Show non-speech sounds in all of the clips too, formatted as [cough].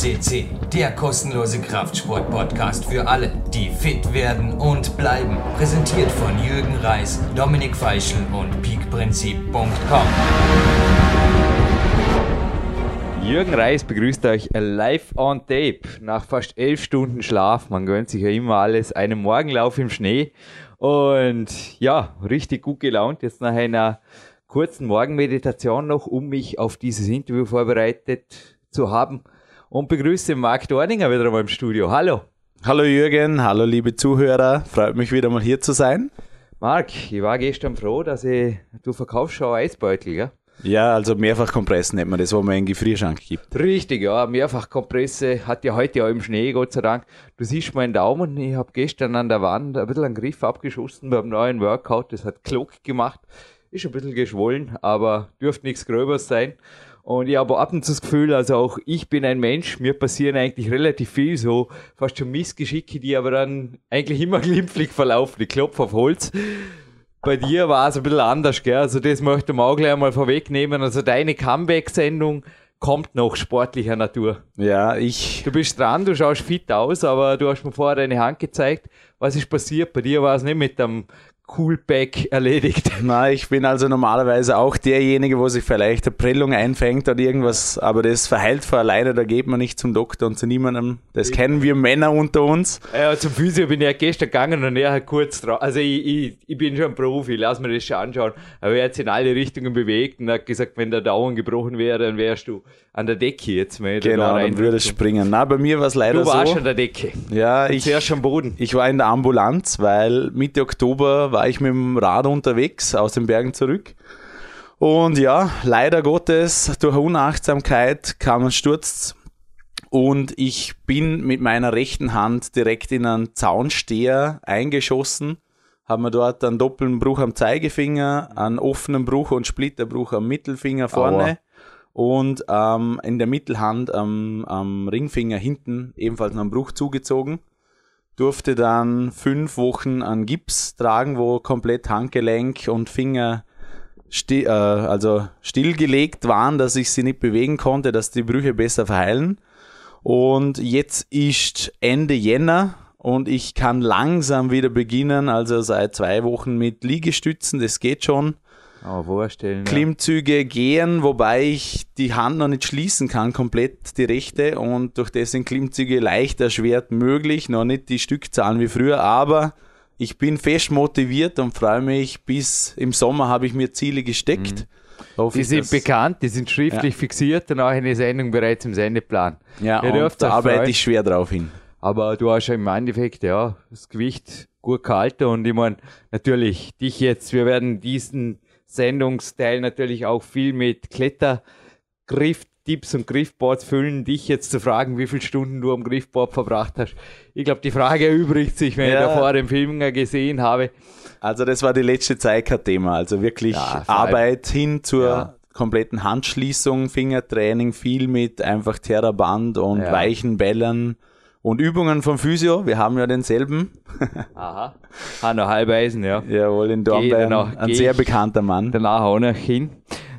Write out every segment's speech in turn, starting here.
FCC, der kostenlose Kraftsport-Podcast für alle, die fit werden und bleiben. Präsentiert von Jürgen Reis, Dominik Feischl und peakprinzip.com. Jürgen Reis begrüßt euch live on tape nach fast elf Stunden Schlaf. Man gönnt sich ja immer alles. Einen Morgenlauf im Schnee und ja, richtig gut gelaunt. Jetzt nach einer kurzen Morgenmeditation noch, um mich auf dieses Interview vorbereitet zu haben. Und begrüße Marc Dorninger wieder einmal im Studio. Hallo. Hallo Jürgen, hallo liebe Zuhörer. Freut mich wieder mal hier zu sein. Marc, ich war gestern froh, dass ich, du verkaufst schon Eisbeutel, gell? Ja, also Mehrfachkompressen nennt man das, wo man einen Gefrierschrank gibt. Richtig, ja. Mehrfachkompresse hat ja heute auch im Schnee, Gott sei Dank. Du siehst meinen Daumen, ich habe gestern an der Wand ein bisschen einen Griff abgeschossen beim neuen Workout. Das hat Klock gemacht. Ist ein bisschen geschwollen, aber dürfte nichts Gröberes sein. Und ich habe ab und zu das Gefühl, also auch ich bin ein Mensch, mir passieren eigentlich relativ viel so, fast schon Missgeschicke, die aber dann eigentlich immer [laughs] glimpflich verlaufen. Ich klopfe auf Holz bei dir war es ein bisschen anders, gell? Also das möchte man auch gleich einmal vorwegnehmen. Also deine Comeback-Sendung kommt noch sportlicher Natur. Ja, ich. Du bist dran, du schaust fit aus, aber du hast mir vorher deine Hand gezeigt. Was ist passiert? Bei dir war es nicht mit dem Coolback erledigt. [laughs] Na, ich bin also normalerweise auch derjenige, wo sich vielleicht eine Prellung einfängt oder irgendwas, aber das verheilt von alleine, da geht man nicht zum Doktor und zu niemandem. Das kennen wir Männer unter uns. Ja, zum Physio bin ich ja gestern gegangen und er hat kurz drauf. Also ich, ich, ich bin schon Profi, lass mir das schon anschauen. Aber er hat sich in alle Richtungen bewegt und hat gesagt, wenn der Daumen gebrochen wäre, dann wärst du an der Decke jetzt. Wenn genau, da dann würde es springen. Na, bei mir war es leider so. Du warst so, an der Decke. Ja, ich. Zuerst am Boden. Ich war in der Ambulanz, weil Mitte Oktober war war ich mit dem Rad unterwegs aus den Bergen zurück. Und ja, leider Gottes, durch Unachtsamkeit kam ein Sturz und ich bin mit meiner rechten Hand direkt in einen Zaunsteher eingeschossen, habe mir dort einen doppelten Bruch am Zeigefinger, einen offenen Bruch und Splitterbruch am Mittelfinger vorne Aua. und ähm, in der Mittelhand am, am Ringfinger hinten ebenfalls noch einen Bruch zugezogen durfte dann fünf Wochen an Gips tragen, wo komplett Handgelenk und Finger sti äh, also stillgelegt waren, dass ich sie nicht bewegen konnte, dass die Brüche besser verheilen. Und jetzt ist Ende Jänner und ich kann langsam wieder beginnen, also seit zwei Wochen mit Liegestützen, das geht schon. Oh, vorstellen. Klimmzüge ja. gehen, wobei ich die Hand noch nicht schließen kann, komplett die rechte und durch das sind Klimmzüge leicht erschwert möglich, noch nicht die Stückzahlen wie früher, aber ich bin fest motiviert und freue mich, bis im Sommer habe ich mir Ziele gesteckt. Mhm. Die sind bekannt, die sind schriftlich ja. fixiert und auch eine Sendung bereits im Sendeplan. Ja, und da arbeite ich schwer drauf hin. Aber du hast ja im Endeffekt ja das Gewicht gut gehalten und ich meine, natürlich, dich jetzt, wir werden diesen Sendungsteil natürlich auch viel mit Klettergriff, Tipps und Griffboards füllen. Dich jetzt zu fragen, wie viele Stunden du am Griffboard verbracht hast. Ich glaube, die Frage erübrigt sich, wenn ja. ich davor den Film gesehen habe. Also das war die letzte Zeit kein Thema. Also wirklich ja, Arbeit hin zur ja. kompletten Handschließung, Fingertraining, viel mit einfach Terraband und weichen Bällen und Übungen vom Physio, wir haben ja denselben. Aha. Hanno Halbeisen, ja. Jawohl, in Dornbirn. Ein sehr bekannter Mann. Danach auch noch hin.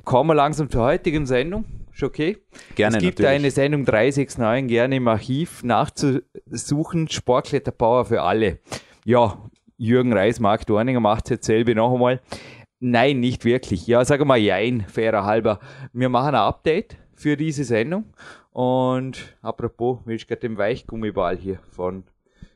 Kommen wir langsam zur heutigen Sendung. Ist okay? Gerne, Es gibt natürlich. eine Sendung 369 gerne im Archiv nachzusuchen. Sportkletterpower für alle. Ja, Jürgen Reis, Marc Dorninger macht es jetzt selber noch einmal. Nein, nicht wirklich. Ja, sag mal jein, fairer halber. Wir machen ein Update für diese Sendung und apropos, wie ist gerade den Weichgummiball hier von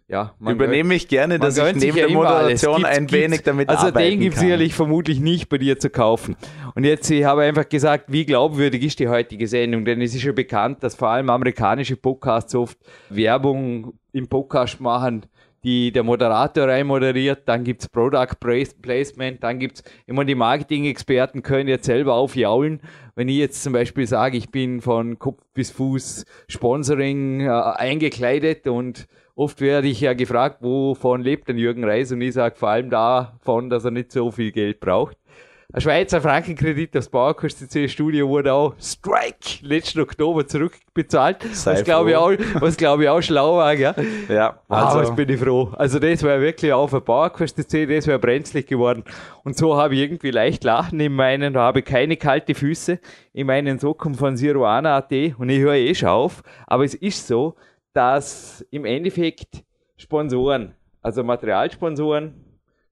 ja, Übernehme ich gerne, dass ich neben der Moderation gibt's, ein wenig damit also Also den gibt es sicherlich vermutlich nicht bei dir zu kaufen. Und jetzt, ich habe einfach gesagt, wie glaubwürdig ist die heutige Sendung? Denn es ist ja bekannt, dass vor allem amerikanische Podcasts oft Werbung im Podcast machen, die der Moderator reinmoderiert, dann gibt es Product Placement, dann gibt es immer die Marketing-Experten können jetzt selber aufjaulen. Wenn ich jetzt zum Beispiel sage, ich bin von Kopf bis Fuß Sponsoring äh, eingekleidet und oft werde ich ja gefragt, wovon lebt denn Jürgen Reis? Und ich sage vor allem davon, dass er nicht so viel Geld braucht. Ein Schweizer Frankenkredit aufs Bauerkost-CC-Studio wurde auch Strike letzten Oktober zurückbezahlt. Sei was glaube ich, auch, was glaub ich auch schlau war, gell? Ja, Also, also was bin ich froh. Also das wäre wirklich auf ein Bauerkost-CC, das wäre brenzlig geworden. Und so habe ich irgendwie leicht Lachen in meinen, da habe ich keine kalte Füße in meinen Socken von Siruana.at und ich höre eh schon auf. Aber es ist so, dass im Endeffekt Sponsoren, also Materialsponsoren,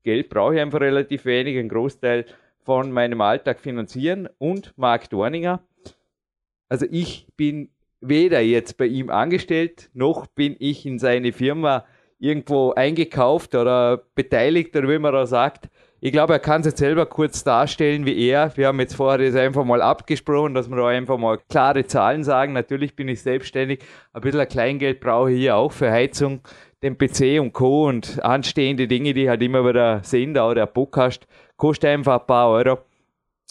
Geld brauche ich einfach relativ wenig, einen Großteil von meinem Alltag finanzieren und Marc Dorninger. Also ich bin weder jetzt bei ihm angestellt, noch bin ich in seine Firma irgendwo eingekauft oder beteiligt oder wie man da sagt. Ich glaube, er kann es jetzt selber kurz darstellen wie er. Wir haben jetzt vorher das einfach mal abgesprochen, dass wir da einfach mal klare Zahlen sagen. Natürlich bin ich selbstständig. Ein bisschen Kleingeld brauche ich hier auch für Heizung, den PC und Co. und anstehende Dinge, die halt immer wieder Sender oder Podcast kostet einfach ein paar Euro.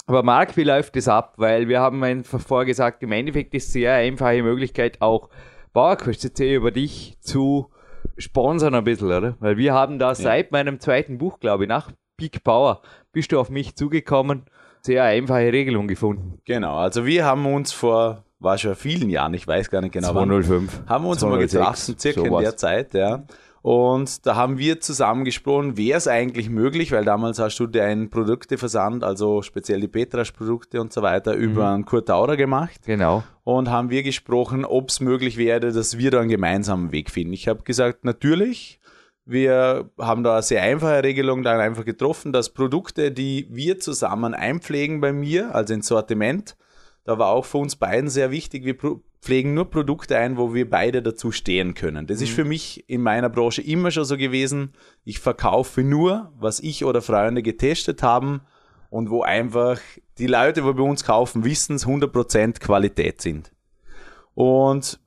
Aber Marc, wie läuft das ab? Weil wir haben einfach vorher gesagt, im Endeffekt ist es sehr einfache Möglichkeit, auch Bauerquest.cc über dich zu sponsern ein bisschen, oder? Weil wir haben da seit meinem zweiten Buch, glaube ich, nach Big Power, bist du auf mich zugekommen, sehr einfache Regelung gefunden. Genau, also wir haben uns vor, war schon vielen Jahren, ich weiß gar nicht genau wann, 205. haben wir uns mal 206, getroffen, circa in sowas. der Zeit, ja. Und da haben wir zusammen gesprochen, wäre es eigentlich möglich, weil damals hast du deinen Produkteversand, also speziell die Petrasch-Produkte und so weiter, über einen Kurt Taurer gemacht. Genau. Und haben wir gesprochen, ob es möglich wäre, dass wir da einen gemeinsamen Weg finden. Ich habe gesagt, natürlich. Wir haben da eine sehr einfache Regelung dann einfach getroffen, dass Produkte, die wir zusammen einpflegen bei mir, also ins Sortiment, da war auch für uns beiden sehr wichtig, wir pflegen nur Produkte ein, wo wir beide dazu stehen können. Das ist für mich in meiner Branche immer schon so gewesen. Ich verkaufe nur, was ich oder Freunde getestet haben und wo einfach die Leute, die bei uns kaufen, wissen es 100% Qualität sind. Und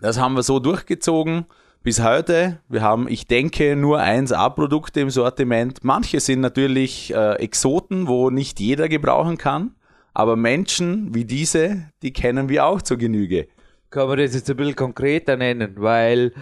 das haben wir so durchgezogen bis heute. Wir haben, ich denke, nur 1A-Produkte im Sortiment. Manche sind natürlich äh, Exoten, wo nicht jeder gebrauchen kann. Aber Menschen wie diese, die kennen wir auch zur Genüge. Kann man das jetzt ein bisschen konkreter nennen, weil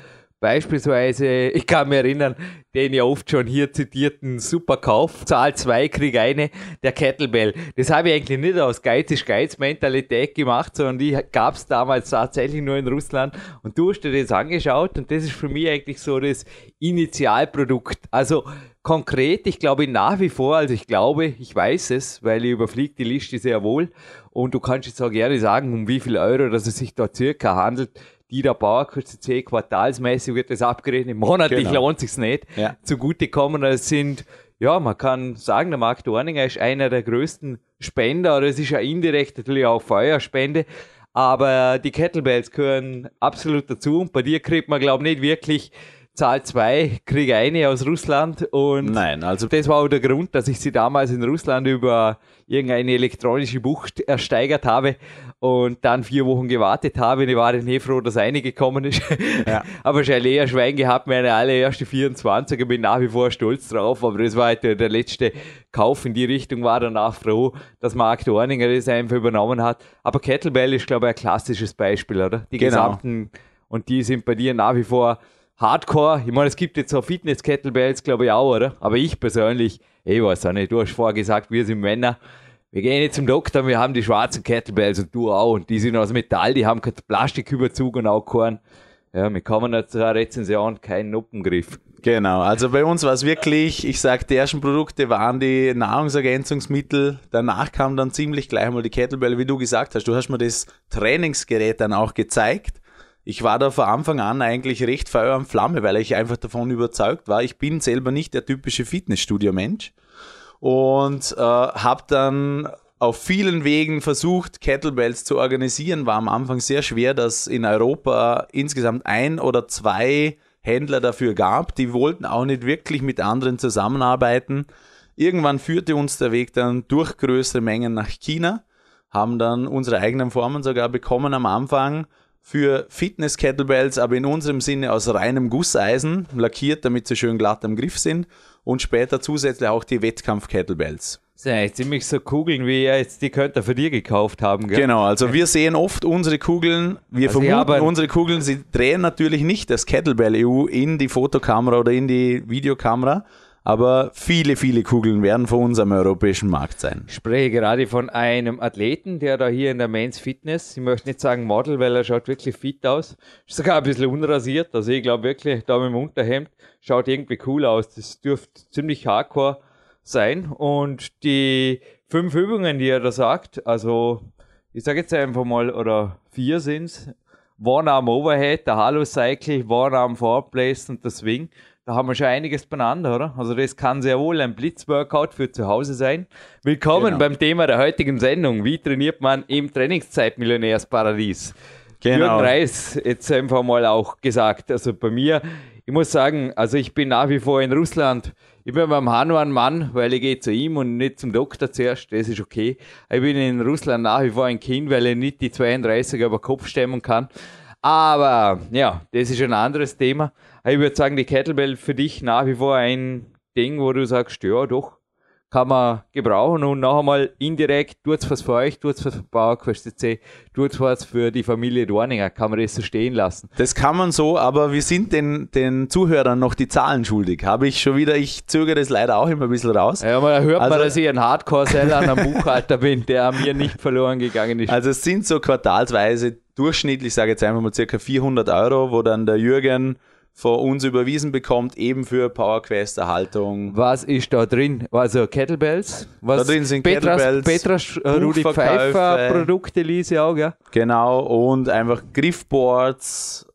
beispielsweise, [laughs] ich kann mich erinnern, den ja oft schon hier zitierten Superkauf, Zahl 2, Krieg eine, der Kettlebell. Das habe ich eigentlich nicht aus Geiz ist Geiz Mentalität gemacht, sondern die gab es damals tatsächlich nur in Russland und du hast dir das angeschaut und das ist für mich eigentlich so das Initialprodukt. Also konkret, ich glaube nach wie vor, also ich glaube, ich weiß es, weil ich überfliege die Liste sehr wohl und du kannst jetzt auch gerne sagen, um wie viel Euro, dass es sich da circa handelt, die der Bauerkürze C quartalsmäßig wird das abgerechnet, monatlich Genau. lohnt sich's nicht, Ja. zugutekommen. Es sind, ja, man kann sagen, der Marc Dorninger ist einer der größten Spender, oder es ist ja indirekt natürlich auch Feuerspende, aber die Kettlebells gehören absolut dazu und bei dir kriegt man, glaube ich, nicht wirklich Zahl 2, krieg eine aus Russland und Nein, also das war auch der Grund, dass ich sie damals in Russland über irgendeine elektronische Bucht ersteigert habe und dann vier Wochen gewartet habe. Und ich war dann eh froh, dass eine gekommen ist. [laughs] Ja. aber schon ein Leerschwein gehabt, meine allererste 24er, bin nach wie vor stolz drauf, aber das war halt der, der letzte Kauf in die Richtung, war danach froh, dass Mark Dorninger das einfach übernommen hat. Aber Kettlebell ist, glaube ich, ein klassisches Beispiel, oder? Die Genau. gesamten, und die sind bei dir nach wie vor Hardcore. Ich meine, es gibt jetzt so Fitness-Kettlebells, glaube ich auch, oder? Aber ich persönlich, ich weiß auch nicht, du hast vorher gesagt, wir sind Männer. Wir gehen jetzt zum Doktor, wir haben die schwarzen Kettlebells und du auch. Und die sind aus Metall, die haben keinen Plastiküberzug und auch keinen, ja, wir kommen zur Rezension, keinen Nuppengriff. Genau, also bei uns war es wirklich, ich sag, die ersten Produkte waren die Nahrungsergänzungsmittel, danach kam dann ziemlich gleich mal die Kettlebell, wie du gesagt hast. Du hast mir das Trainingsgerät dann auch gezeigt. Ich war da von Anfang an eigentlich recht Feuer und Flamme, weil ich einfach davon überzeugt war. Ich bin selber nicht der typische Fitnessstudio-Mensch und äh, habe dann auf vielen Wegen versucht, Kettlebells zu organisieren. War am Anfang sehr schwer, dass in Europa insgesamt ein oder zwei Händler dafür gab. Die wollten auch nicht wirklich mit anderen zusammenarbeiten. Irgendwann führte uns der Weg dann durch größere Mengen nach China, haben dann unsere eigenen Formen sogar bekommen am Anfang für Fitness-Kettlebells, aber in unserem Sinne aus reinem Gusseisen, lackiert, damit sie schön glatt am Griff sind und später zusätzlich auch die Wettkampf-Kettlebells. Das sind ziemlich so Kugeln, wie ihr jetzt die könnt ihr für dir gekauft haben, gell? Genau, also wir sehen oft unsere Kugeln, wir Also vermuten unsere Kugeln, sie drehen natürlich nicht das Kettlebell EU in die Fotokamera oder in die Videokamera, aber viele, viele Kugeln werden von uns am europäischen Markt sein. Ich spreche gerade von einem Athleten, der da hier in der Men's Fitness, ich möchte nicht sagen Model, weil er schaut wirklich fit aus, ist sogar ein bisschen unrasiert, also ich glaube wirklich, da mit dem Unterhemd, schaut irgendwie cool aus, das dürfte ziemlich hardcore sein. Und die fünf Übungen, die er da sagt, also ich sage jetzt einfach mal, oder vier sind's, One-Arm Overhead, der Halo Cycle, One-Arm Forward Place und der Swing, da haben wir schon einiges beieinander, oder? Also das kann sehr wohl ein Blitzworkout für zu Hause sein. Willkommen Genau. beim Thema der heutigen Sendung. Wie trainiert man im Trainingszeit-Millionärsparadies? Genau. Jürgen Reis, jetzt einfach mal auch gesagt. Also bei mir, ich muss sagen, also ich bin nach wie vor in Russland. Ich bin beim Hanu ein Mann, weil ich gehe zu ihm und nicht zum Doktor zuerst, das ist okay. Ich bin in Russland nach wie vor ein Kind, weil ich nicht die 32er über Kopf stemmen kann. Aber ja, das ist ein anderes Thema. Ich würde sagen, die Kettlebell für dich nach wie vor ein Ding, wo du sagst, ja doch, kann man gebrauchen und noch einmal indirekt, tut's was für euch, tut's was für PowerQuest CC, tut's was für die Familie Dorninger, kann man das so stehen lassen. Das kann man so, aber wir sind den, den Zuhörern noch die Zahlen schuldig. Habe ich schon wieder, ich zögere das leider auch immer ein bisschen raus. Ja, aber da hört Also- man, dass ich ein Hardcore-Seller an einem Buchhalter bin, der an mir nicht verloren gegangen ist. Also es sind so quartalsweise durchschnittlich, sage ich jetzt einfach mal circa 400 Euro, wo dann der Jürgen von uns überwiesen bekommt, eben für PowerQuest Erhaltung. Was ist da drin? Also Kettlebells? Was Da drin sind Petras, Kettlebells, Petras äh, Rudi. Pfeiffer Produkte lese ich auch, gell? Genau, und einfach Griffboards,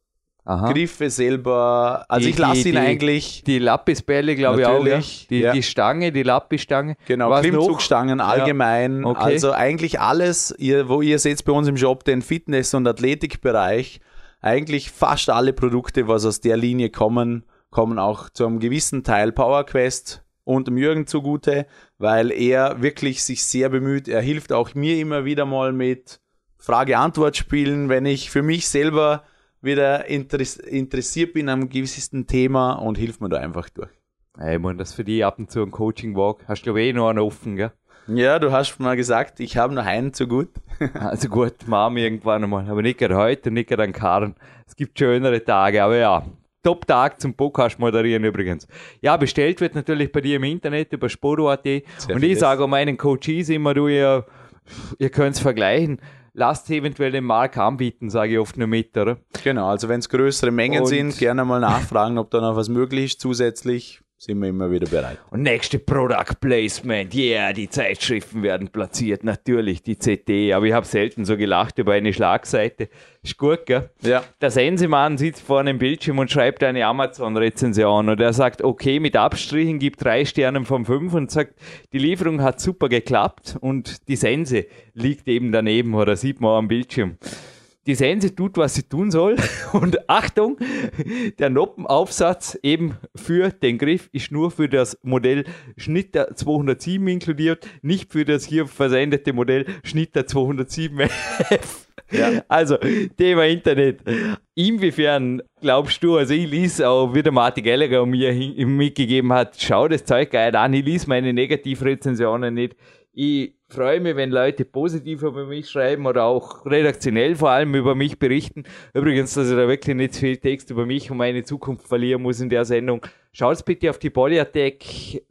Aha. Griffe selber. Also Die- ich lasse ihn die- eigentlich, Die Lappisbälle, glaube ich auch? Natürlich, Die, ja. die Stange, die Lappisstange. genau, Was noch? Klimmzugstangen allgemein. Okay. Also eigentlich alles, ihr, wo ihr seht bei uns im Shop den Fitness- und Athletikbereich, eigentlich fast alle Produkte, was aus der Linie kommen, kommen auch zu einem gewissen Teil PowerQuest und dem Jürgen zugute, weil er wirklich sich sehr bemüht. Er hilft auch mir immer wieder mal mit Frage-Antwort-Spielen, wenn ich für mich selber wieder interess interessiert bin am gewissen Thema und hilft mir da einfach durch. Ich meine, das für die ab und zu ein Coaching-Walk. Hast du, glaube ich, eh noch einen offen, gell? Ja, du hast mal gesagt, ich habe noch einen zu gut. [laughs] Also gut, machen wir irgendwann einmal. Aber nicht gerade heute, nicht gerade an Karren. Es gibt schönere Tage, aber ja. Top-Tag zum Podcast moderieren übrigens. Ja, bestellt wird natürlich bei dir im Internet über Sporo.at. Und ich sage auch meinen Coaches immer, du, ihr, ihr könnt es vergleichen. Lasst eventuell den Markt anbieten, sage ich oft nur mit, oder? Genau, also wenn es größere Mengen Und- sind, gerne mal nachfragen, ob da noch was möglich ist zusätzlich. Sind wir immer wieder bereit. Und nächste Product Placement, yeah, die Zeitschriften werden platziert, natürlich, die CT, aber ich habe selten so gelacht über eine Schlagseite. Ist gut, gell? Ja. Der Sensemann sitzt vor einem Bildschirm und schreibt eine Amazon-Rezension und er sagt, okay, mit Abstrichen, gibt drei Sterne von fünf und sagt, die Lieferung hat super geklappt und die Sense liegt eben daneben oder sieht man am Bildschirm. Die Sense tut, was sie tun soll. [laughs] Und Achtung, der Noppenaufsatz eben für den Griff ist nur für das Modell Schnitter 207 inkludiert, nicht für das hier versendete Modell Schnitter 207F. Ja. Also, Thema Internet. Inwiefern glaubst du, also ich lies auch, wie der Martin Gallagher mir mitgegeben hat, schau das Zeug geil an, ich lies meine Negativrezensionen nicht. Ich freue mich, wenn Leute positiv über mich schreiben oder auch redaktionell vor allem über mich berichten. Übrigens, dass ich da wirklich nicht viel Text über mich und meine Zukunft verlieren muss in der Sendung. Schaut bitte auf die Polyattack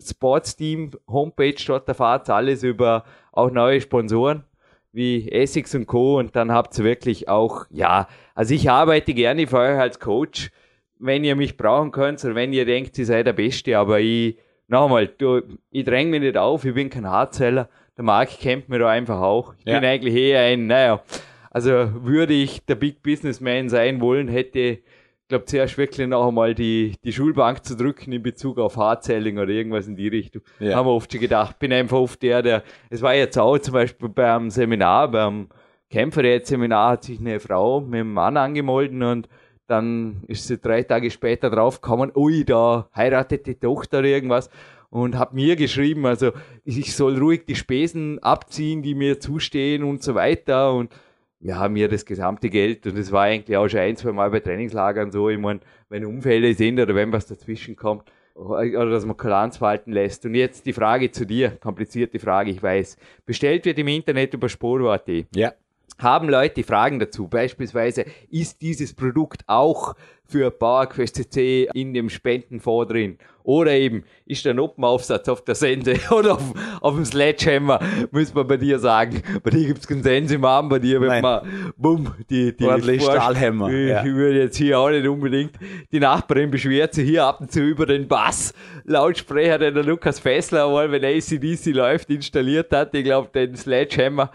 Sports Team Homepage, dort erfahrt alles über auch neue Sponsoren wie Essex und Co. Und dann habt ihr wirklich auch, ja, also ich arbeite gerne für euch als Coach, wenn ihr mich brauchen könnt oder wenn ihr denkt, ihr seid der Beste, aber ich, nochmal, du, ich dränge mich nicht auf, ich bin kein Hardseller, der Marc kennt mich da einfach auch. Ich Ja. bin eigentlich eher ein, naja, also würde ich der Big Businessman sein wollen, hätte ich glaube, zuerst wirklich noch einmal die, die Schulbank zu drücken in Bezug auf Hardselling oder irgendwas in die Richtung. Ja. Haben wir oft schon gedacht. Bin einfach oft der, der, es war jetzt auch zum Beispiel beim Seminar, beim Kämpferät-Seminar hat sich eine Frau mit einem Mann angemeldet und dann ist sie drei Tage später draufgekommen, ui, da heiratet die Tochter irgendwas und hat mir geschrieben, also ich soll ruhig die Spesen abziehen, die mir zustehen und so weiter und wir haben hier das gesamte Geld und es war eigentlich auch schon ein, zwei Mal bei Trainingslagern so, ich meine, wenn Unfälle sind oder wenn was dazwischen kommt oder dass man Kulanz walten lässt. Und jetzt die Frage zu dir, komplizierte Frage, ich weiß. Bestellt wird im Internet über Sporo.at Ja. Haben Leute Fragen dazu. Beispielsweise, ist dieses Produkt auch für PowerQuest CC in dem Spendenfonds drin. Oder eben, ist der Noppenaufsatz auf der Sense [laughs] oder auf, auf dem Sledgehammer, muss man bei dir sagen. Bei dir gibt's keinen Sense im Arm, bei dir, wenn Nein. man, bumm, die, die Ordentlich Forst- Stahlhammer, Ich, ja. würde jetzt hier auch nicht unbedingt, die Nachbarin beschwert sich hier ab und zu über den Bass. Lautsprecher, den der Lukas Fessler einmal, wenn ACDC läuft, installiert hat. Ich glaube, den Sledgehammer,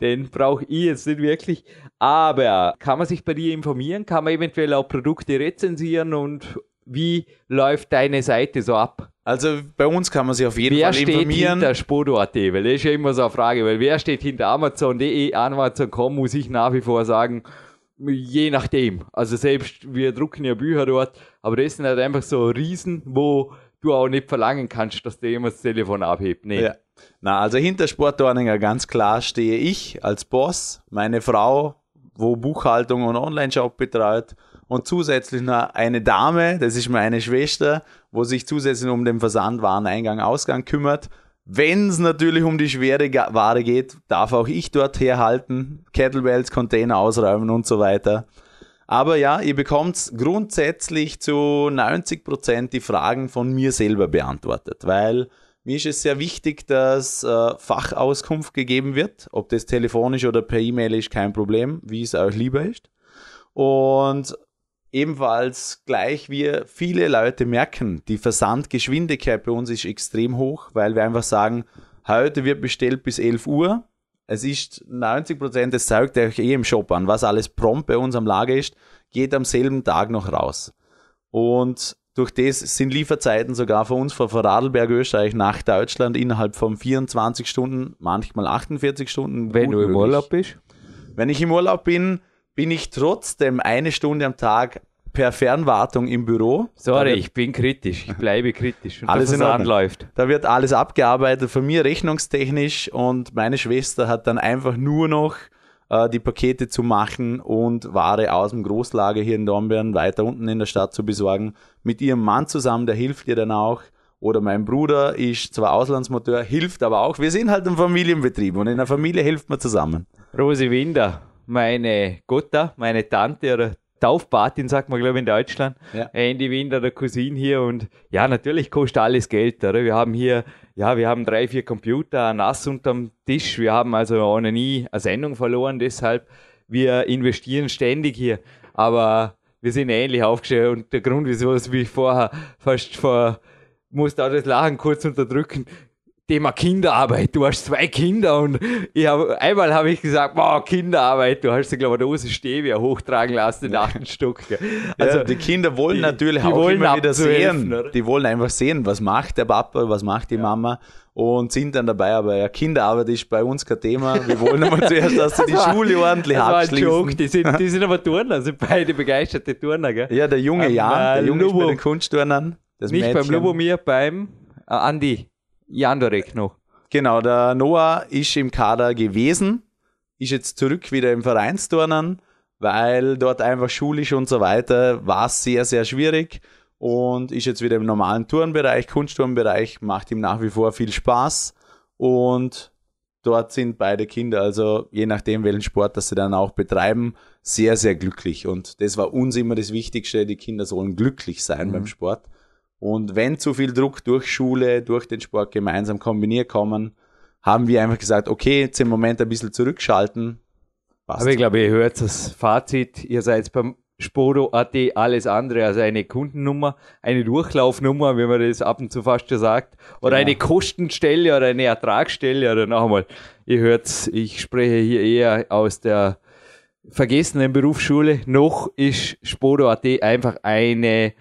den brauche ich jetzt nicht wirklich. Aber kann man sich bei dir informieren? Kann man eventuell auch Produkte rezensieren und wie läuft deine Seite so ab? Also bei uns kann man sich auf jeden Wer Fall steht informieren. hinter Spodo.at? Weil das ist ja immer so eine Frage, weil wer steht hinter Amazon.de, Amazon.com, muss ich nach wie vor sagen, je nachdem. Also selbst, wir drucken ja Bücher dort, aber das sind halt einfach so Riesen, wo du auch nicht verlangen kannst, dass der jemand das Telefon abhebt. Nee. Ja. Na, also hinter Sportordninger ganz klar stehe ich als Boss, meine Frau, wo Buchhaltung und Online-Shop betreut und zusätzlich noch eine Dame, das ist meine Schwester, wo sich zusätzlich um den Versand, Wareneingang, Ausgang kümmert. Wenn es natürlich um die schwere Ware geht, darf auch ich dort herhalten, Kettlebells, Container ausräumen und so weiter. Aber ja, ihr bekommt grundsätzlich zu 90% die Fragen von mir selber beantwortet, weil mir ist es sehr wichtig, dass äh, Fachauskunft gegeben wird. Ob das telefonisch oder per E-Mail ist, kein Problem, wie es euch lieber ist. Und ebenfalls gleich wir viele Leute merken, die Versandgeschwindigkeit bei uns ist extrem hoch, weil wir einfach sagen, heute wird bestellt bis 11 Uhr. Es ist 90 Prozent, das zeigt euch eh im Shop an, was alles prompt bei uns am Lager ist, geht am selben Tag noch raus. Und durch das sind Lieferzeiten sogar für uns von Vorarlberg, Österreich nach Deutschland innerhalb von 24 Stunden, manchmal 48 Stunden. Wenn du im. Urlaub bist. Wenn ich im Urlaub bin, bin ich trotzdem eine Stunde am Tag per Fernwartung im Büro. Sorry, wird, ich bin kritisch. Ich bleibe kritisch. Und Alles der in Versand Ordnung. läuft. da wird alles abgearbeitet von mir rechnungstechnisch und meine Schwester hat dann einfach nur noch äh, die Pakete zu machen und Ware aus dem Großlager hier in Dornbirn weiter unten in der Stadt zu besorgen. Mit ihrem Mann zusammen, der hilft ihr dann auch. Oder mein Bruder ist zwar Auslandsmotor, hilft aber auch. Wir sind halt ein Familienbetrieb und in der Familie hilft man zusammen. Rosi Winder, meine Gotta, meine Tante oder Taufpatin, sagt man, glaube ich, in Deutschland. Ja. Andy Winder, der Cousin hier. Und ja, natürlich kostet alles Geld. Oder? Wir haben hier, ja, wir haben drei, vier Computer, ein Nass unterm Tisch. Wir haben also auch noch nie eine Sendung verloren. Deshalb, wir investieren ständig hier. Aber wir sind ähnlich aufgestellt. Und der Grund, wieso es wie ich vorher fast vor, musste auch das Lachen kurz unterdrücken. Thema Kinderarbeit. Du hast zwei Kinder und ich hab, einmal habe ich gesagt, wow, Kinderarbeit. Du hast glaube ich, Dose Stevia hochtragen lassen, den achten Stock. Also die Kinder wollen die- natürlich die auch wollen immer wieder sehen. oder? Die wollen einfach sehen, was macht der Papa, was macht die Mama und sind dann dabei. Aber ja, Kinderarbeit ist bei uns kein Thema. Wir wollen aber zuerst, dass sie die [laughs] Schule ordentlich das war ein Joke. abschließen. Die sind, [laughs] die sind aber Turner, sind beide begeisterte Turner. Gell? Ja, der junge Ähm, Jan, der Junge ist bei Lubo. den Kunstturnern. Das Nicht beim Mädchen. Lubomir, beim äh, Andi Jandorek noch. Genau, der Noah ist im Kader gewesen, ist jetzt zurück wieder im Vereinsturnen, weil dort einfach schulisch und so weiter war es sehr, sehr schwierig und ist jetzt wieder im normalen Turnbereich, Kunstturnbereich, macht ihm nach wie vor viel Spaß und dort sind beide Kinder, also je nachdem, welchen Sport das sie dann auch betreiben, sehr, sehr glücklich und das war uns immer das Wichtigste, die Kinder sollen glücklich sein beim Sport. Und wenn zu viel Druck durch Schule, durch den Sport gemeinsam kombiniert kommen, haben wir einfach gesagt, okay, jetzt im Moment ein bisschen zurückschalten. Passt. Aber ich glaube, ihr hört das Fazit. Ihr seid beim Spodo.at alles andere als eine Kundennummer, eine Durchlaufnummer, wie man das ab und zu fast schon sagt, oder Genau. eine Kostenstelle oder eine Ertragsstelle oder noch einmal. Ihr hört's, ich spreche hier eher aus der vergessenen Berufsschule. Noch ist Spodo.at einfach eine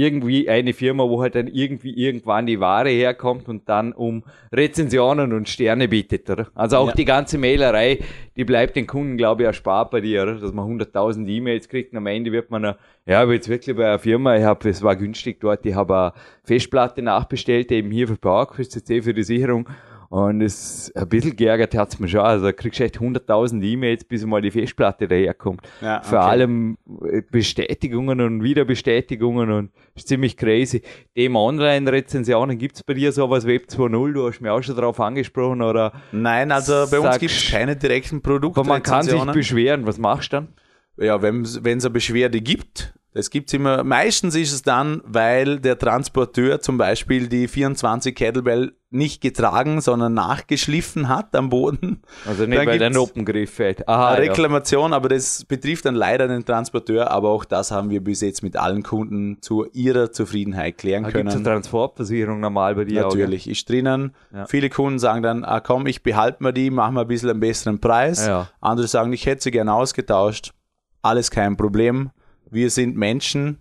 irgendwie eine Firma, wo halt dann irgendwie irgendwann die Ware herkommt und dann um Rezensionen und Sterne bietet, oder? Also auch Ja. die ganze Mailerei, die bleibt den Kunden, glaube ich, erspart bei dir, oder? Dass man 100.000 E-Mails kriegt und am Ende wird man, äh, ja, aber jetzt wirklich bei einer Firma, ich habe, es war günstig dort, ich habe eine Festplatte nachbestellt, eben hier für PowerQuest CC für die Sicherung und es ein bisschen geärgert hat's mir schon. Also da kriegst du echt 100.000 E-Mails, bis mal die Festplatte daherkommt. Ja, Vor okay. allem äh, Bestätigungen und Wiederbestätigungen und ist ziemlich crazy. Thema Online-Rezensionen, gibt's bei dir sowas Web 2.0? Du hast mir auch schon drauf angesprochen, oder? Nein, also bei uns gibt es keine direkten Aber man kann sich beschweren. Was machst du dann? Ja, wenn es eine Beschwerde gibt, Das gibt's immer. Meistens ist es dann, weil der Transporteur zum Beispiel die 24 Kettlebell nicht getragen, sondern nachgeschliffen hat am Boden. Also nicht, Dann weil der Noppengriff fällt. Aha, Eine ja. Reklamation, aber das betrifft dann leider den Transporteur, aber auch das haben wir bis jetzt mit allen Kunden zu ihrer Zufriedenheit klären Da gibt es können. Transportversicherung normal bei dir Natürlich, ist drinnen. Ja. Viele Kunden sagen dann, ah, komm, ich behalte mir die, mach mal ein bisschen einen besseren Preis. Ja. Andere sagen, ich hätte sie gerne ausgetauscht. Alles kein Problem. Wir sind Menschen.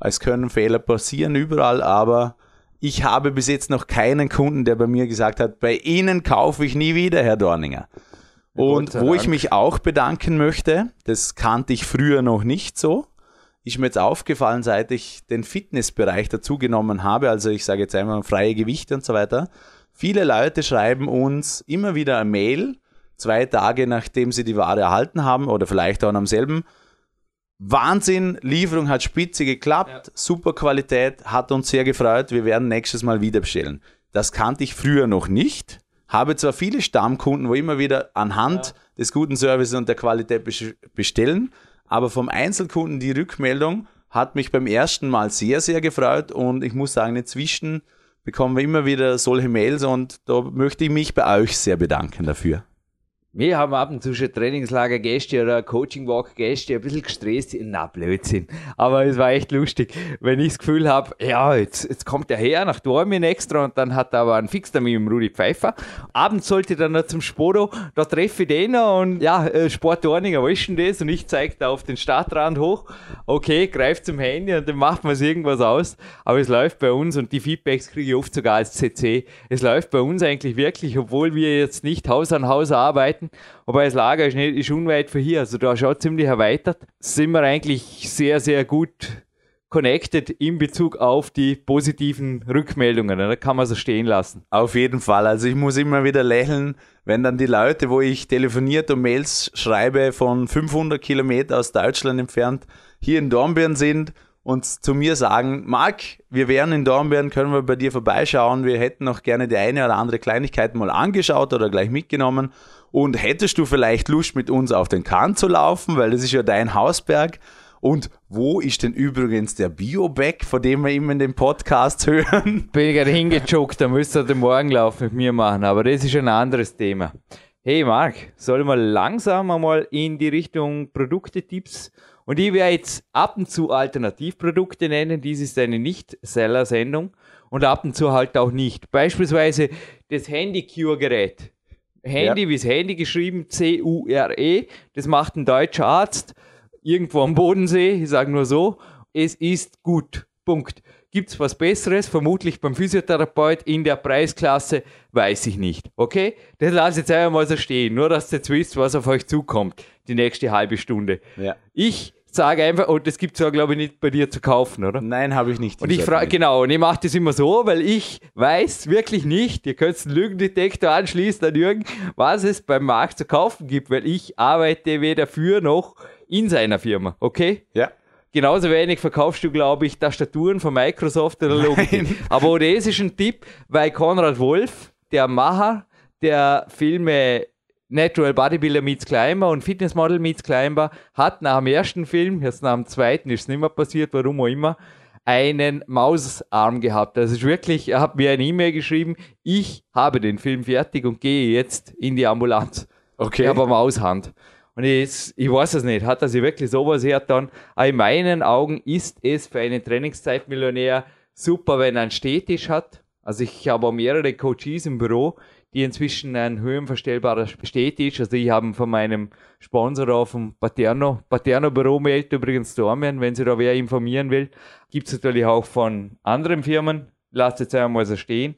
Es können Fehler passieren überall, aber ich habe bis jetzt noch keinen Kunden, der bei mir gesagt hat, bei Ihnen kaufe ich nie wieder, Herr Dorninger. Und wo ich mich auch bedanken möchte, das kannte ich früher noch nicht so, ist mir jetzt aufgefallen, seit ich den Fitnessbereich dazugenommen habe, also ich sage jetzt einmal freie Gewichte und so weiter. Viele Leute schreiben uns immer wieder eine Mail, zwei Tage nachdem sie die Ware erhalten haben oder vielleicht auch am selben. Wahnsinn, Lieferung hat spitze geklappt, super Qualität, hat uns sehr gefreut, wir werden nächstes Mal wieder bestellen. Das kannte ich früher noch nicht. Habe zwar viele Stammkunden, wo immer wieder anhand des guten Services und der Qualität bes- bestellen, aber vom Einzelkunden die Rückmeldung hat mich beim ersten Mal sehr, sehr gefreut und ich muss sagen, inzwischen bekommen wir immer wieder solche Mails und da möchte ich mich bei euch sehr bedanken dafür. Wir haben ab und zu schon Trainingslager-Gäste oder Coaching-Walk-Gäste, ein bisschen gestresst. Na, Blödsinn. Aber es war echt lustig, wenn ich das Gefühl habe, ja, jetzt, jetzt kommt er her nach Dormien extra und dann hat er aber einen Fixtermin mit dem Rudi Pfeiffer. Abends sollte dann noch zum Spodo, da treffe ich den und ja, äh, Sport Dorninger, was ist denn das? Und ich zeige da auf den Startrand hoch. Okay, greift zum Handy und dann macht man es irgendwas aus. Aber es läuft bei uns und die Feedbacks kriege ich oft sogar als CC. Es läuft bei uns eigentlich wirklich, obwohl wir jetzt nicht Haus an Haus arbeiten, aber das Lager ist, nicht, ist unweit von hier, also da schon ziemlich erweitert, sind wir eigentlich sehr, sehr gut connected in Bezug auf die positiven Rückmeldungen. Da kann man so stehen lassen. Auf jeden Fall. Also ich muss immer wieder lächeln, wenn dann die Leute, wo ich telefoniert und Mails schreibe, von 500 Kilometer aus Deutschland entfernt, hier in Dornbirn sind und zu mir sagen, Marc, wir wären in Dornbirn, können wir bei dir vorbeischauen, wir hätten noch gerne die eine oder andere Kleinigkeit mal angeschaut oder gleich mitgenommen und hättest du vielleicht Lust mit uns auf den Kahn zu laufen, weil das ist ja dein Hausberg und wo ist denn übrigens der Bioback, von dem wir immer in den Podcasts [laughs] hören? Bin ich gerade hingejoggt, da müsst ihr den Morgenlauf mit mir machen, aber das ist ein anderes Thema. Hey Marc, sollen wir langsam einmal in die Richtung Produkte-Tipps und ich werde jetzt ab und zu Alternativprodukte nennen, dies ist eine Nicht-Seller-Sendung und ab und zu halt auch nicht. Beispielsweise das Handy-Cure-Gerät. Handy, Ja. wie das Handy geschrieben, C-U-R-E, das macht ein deutscher Arzt irgendwo am Bodensee, ich sage nur so, es ist gut. Punkt. Gibt es was Besseres? Vermutlich beim Physiotherapeut in der Preisklasse, weiß ich nicht. Okay? Das lasse ich jetzt einfach mal so stehen, nur dass ihr jetzt wisst, was auf euch zukommt, die nächste halbe Stunde. Ja. Ich sage einfach, und das gibt es ja, glaube ich, nicht bei dir zu kaufen, oder? Nein, habe ich nicht. Und ich frage, genau, und ich mache das immer so, weil ich weiß wirklich nicht, ihr könnt einen Lügendetektor anschließen an Jürgen, was es beim Markt zu kaufen gibt, weil ich arbeite weder für noch in seiner Firma, okay? Ja. Genauso wenig verkaufst du, glaube ich, Tastaturen von Microsoft oder Logitech. Aber das ist ein Tipp, weil Konrad Wolf, der Macher der Filme Natural Bodybuilder meets Climber und Fitness Model meets Climber, hat nach dem ersten Film, jetzt nach dem zweiten ist es nicht mehr passiert, warum auch immer, einen Mausarm gehabt. Das ist wirklich, er hat mir eine E-Mail geschrieben, ich habe den Film fertig und gehe jetzt in die Ambulanz. Okay. Ich habe eine Maushand. Und ich, ich weiß es nicht, hat er sich wirklich sowas hergetan? Aber in meinen Augen ist es für einen Trainingszeitmillionär super, wenn er einen Stehtisch hat. Also ich habe auch mehrere Coaches im Büro, die inzwischen einen höhenverstellbaren Stehtisch, also ich habe von meinem Sponsor auf dem Paterno, Paterno Büro meldet übrigens Dormien, wenn sich da wer informieren will. Gibt es natürlich auch von anderen Firmen, lasst jetzt einmal so stehen.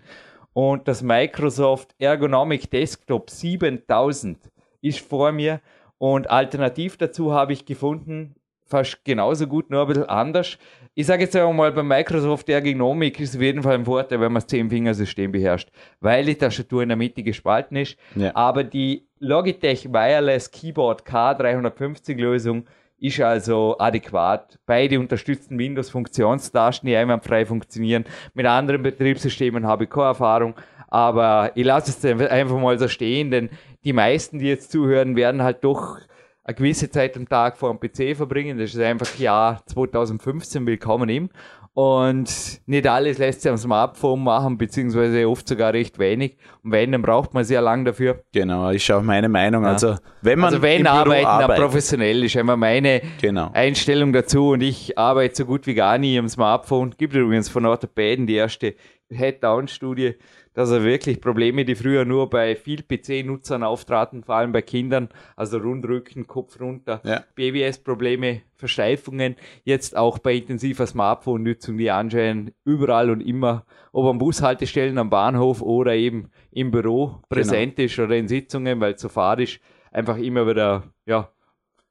Und das Microsoft Ergonomic Desktop 7000 ist vor mir und alternativ dazu habe ich gefunden, fast genauso gut, nur ein bisschen anders. Ich sage jetzt einmal, bei Microsoft Ergonomik ist es auf jeden Fall ein Vorteil, wenn man das 10-Finger-System beherrscht, weil die Tastatur in der Mitte gespalten ist. Ja. Aber die Logitech Wireless Keyboard K350-Lösung ist also adäquat. Beide unterstützen Windows-Funktionstasten, die einwandfrei funktionieren. Mit anderen Betriebssystemen habe ich keine Erfahrung, aber ich lasse es einfach mal so stehen, denn die meisten, die jetzt zuhören, werden halt doch eine gewisse Zeit am Tag vor dem PC verbringen. Das ist einfach Jahr 2015 willkommen im. Und nicht alles lässt sich am Smartphone machen, beziehungsweise oft sogar recht wenig. Und wenn, dann braucht man sehr lang dafür. Genau, ist auch meine Meinung. Ja. Also, wenn man also wenn arbeiten, arbeitet, professionell ist immer meine genau. Einstellung dazu. Und ich arbeite so gut wie gar nie am Smartphone. Gibt übrigens von Orthopäden die erste Head-Down-Studie dass er wirklich Probleme, die früher nur bei viel PC-Nutzern auftraten, vor allem bei Kindern, also Rundrücken, Kopf runter, ja. BBS-Probleme, Versteifungen, jetzt auch bei intensiver Smartphone-Nutzung, die anscheinend überall und immer, ob am Bushaltestellen, am Bahnhof oder eben im Büro präsent genau. ist oder in Sitzungen, weil es so fad ist, einfach immer wieder, ja,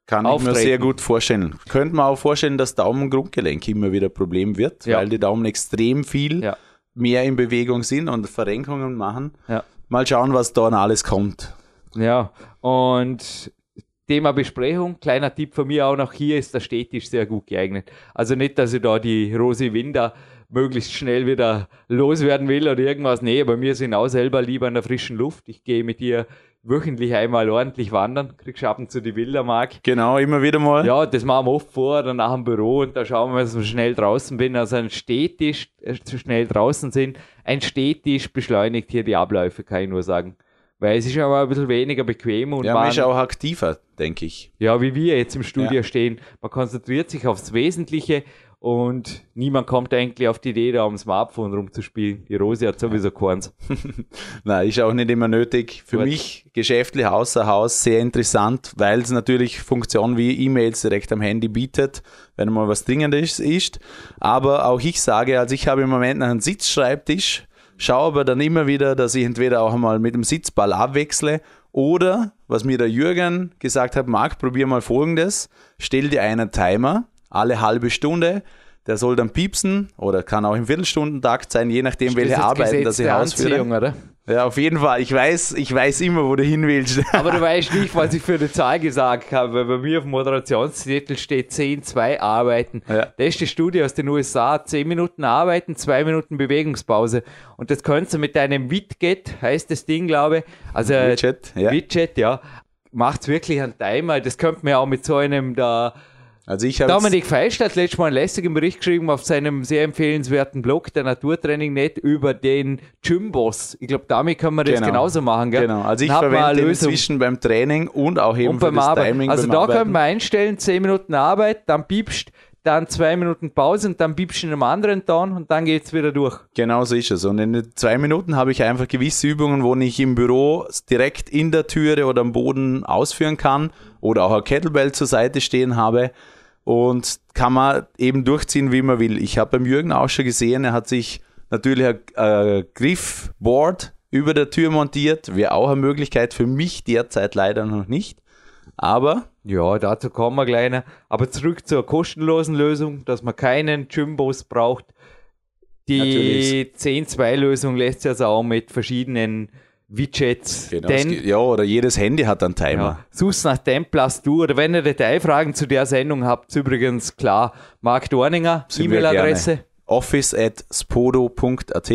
kann auftreten. ich mir sehr gut vorstellen. Könnte man auch vorstellen, dass Daumen-Grundgelenk immer wieder ein Problem wird, ja. weil die Daumen extrem viel ja mehr in Bewegung sind und Verrenkungen machen. Ja. Mal schauen, was da alles kommt. Ja, und Thema Besprechung, kleiner Tipp von mir auch noch hier ist der Städtisch sehr gut geeignet. Also nicht, dass ich da die Rosi Winder möglichst schnell wieder loswerden will oder irgendwas. Nee, bei mir sind auch selber lieber in der frischen Luft. Ich gehe mit ihr wöchentlich einmal ordentlich wandern, kriegst ab und zu die Bilder, Marc. Genau, immer wieder mal. Ja, das machen wir oft vor, dann nach dem Büro und da schauen wir, dass wir schnell draußen bin. Also ein Städtisch, äh, zu schnell draußen sind. Ein Städtisch beschleunigt hier die Abläufe, kann ich nur sagen. Weil es ist aber ein bisschen weniger bequem und ja, man ist auch aktiver, denke ich. Ja, wie wir jetzt im Studio ja. stehen. Man konzentriert sich aufs Wesentliche und niemand kommt eigentlich auf die Idee, da am Smartphone rumzuspielen. Die Rose hat sowieso keins. [laughs] Nein, ist auch nicht immer nötig. Für Gut. mich geschäftlich außer Haus sehr interessant, weil es natürlich Funktionen wie E-Mails direkt am Handy bietet, wenn mal was Dringendes ist. Aber auch ich sage, also ich habe im Moment einen Sitzschreibtisch, schaue aber dann immer wieder, dass ich entweder auch einmal mit dem Sitzball abwechsle oder, was mir der Jürgen gesagt hat, Marc, probier mal folgendes, stell dir einen Timer, alle halbe Stunde. Der soll dann piepsen oder kann auch im Viertelstundentakt sein, je nachdem, welche Arbeiten das ich ausführe. Oder? Ja, auf jeden Fall. Ich weiß, ich weiß immer, wo du hin willst. [laughs] Aber du weißt nicht, was ich für eine Zahl gesagt habe, weil bei mir auf dem Moderationszettel steht 10, 2 Arbeiten. Ja. Das ist die Studie aus den USA. 10 Minuten Arbeiten, 2 Minuten Bewegungspause. Und das kannst du mit deinem Widget, heißt das Ding, glaube ich. Also, Widget, ja. Widget, ja. Macht's wirklich einen Timer. Das könnte man ja auch mit so einem da, also ich Dominik Feist hat letztes Mal einen lästigen Bericht geschrieben auf seinem sehr empfehlenswerten Blog, der Naturtraining Net, über den Gymboss. Ich glaube, damit können wir das genau. genauso machen. Gell? Genau, also ich verwende inzwischen beim Training und auch eben und beim das Arbeiten. Timing Also da können wir einstellen, 10 Minuten Arbeit, dann piepst, dann zwei Minuten Pause und dann piepst du in einem anderen Ton und dann geht es wieder durch. Genau so ist es. Und in zwei Minuten habe ich einfach gewisse Übungen, wo ich im Büro direkt in der Türe oder am Boden ausführen kann oder auch ein Kettlebell zur Seite stehen habe und kann man eben durchziehen, wie man will. Ich habe beim Jürgen auch schon gesehen, er hat sich natürlich ein, ein Griffboard über der Tür montiert. Wäre auch eine Möglichkeit für mich derzeit leider noch nicht. Aber. Ja, dazu kommen wir gleich. Aber zurück zur kostenlosen Lösung, dass man keinen Gymbus braucht. Die 10-2-Lösung lässt sich also auch mit verschiedenen Widgets. Genau, denn, ja, oder jedes Handy hat einen Timer. Ja, suchst nach Templast du oder wenn ihr Detailfragen zu der Sendung habt, übrigens klar, Marc Dorninger, E-Mail-Adresse. Office at spodo.at.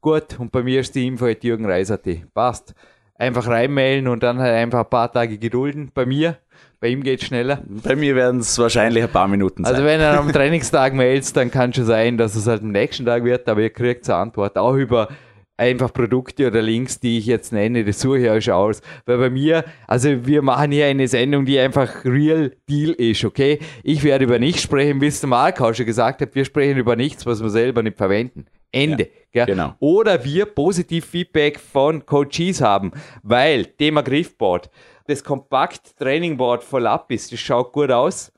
Gut, und bei mir ist die Info at jürgenreis.at. Passt. Einfach reinmailen und dann halt einfach ein paar Tage gedulden. Bei mir, bei ihm geht es schneller. Bei mir werden es wahrscheinlich ein paar Minuten also sein. Also wenn er am [laughs] Trainingstag mailst, dann kann schon sein, dass es halt am nächsten Tag wird, aber ihr kriegt eine Antwort auch über einfach Produkte oder Links, die ich jetzt nenne, das suche ich euch aus. Weil bei mir, also wir machen hier eine Sendung, die einfach real deal ist, okay? Ich werde über nichts sprechen, wie es der Mark auch schon gesagt hat, wir sprechen über nichts, was wir selber nicht verwenden. Ende. Ja, genau. Oder wir positiv Feedback von Coaches haben, weil Thema Griffboard, das Kompakt Trainingboard voll ab ist, das schaut gut aus,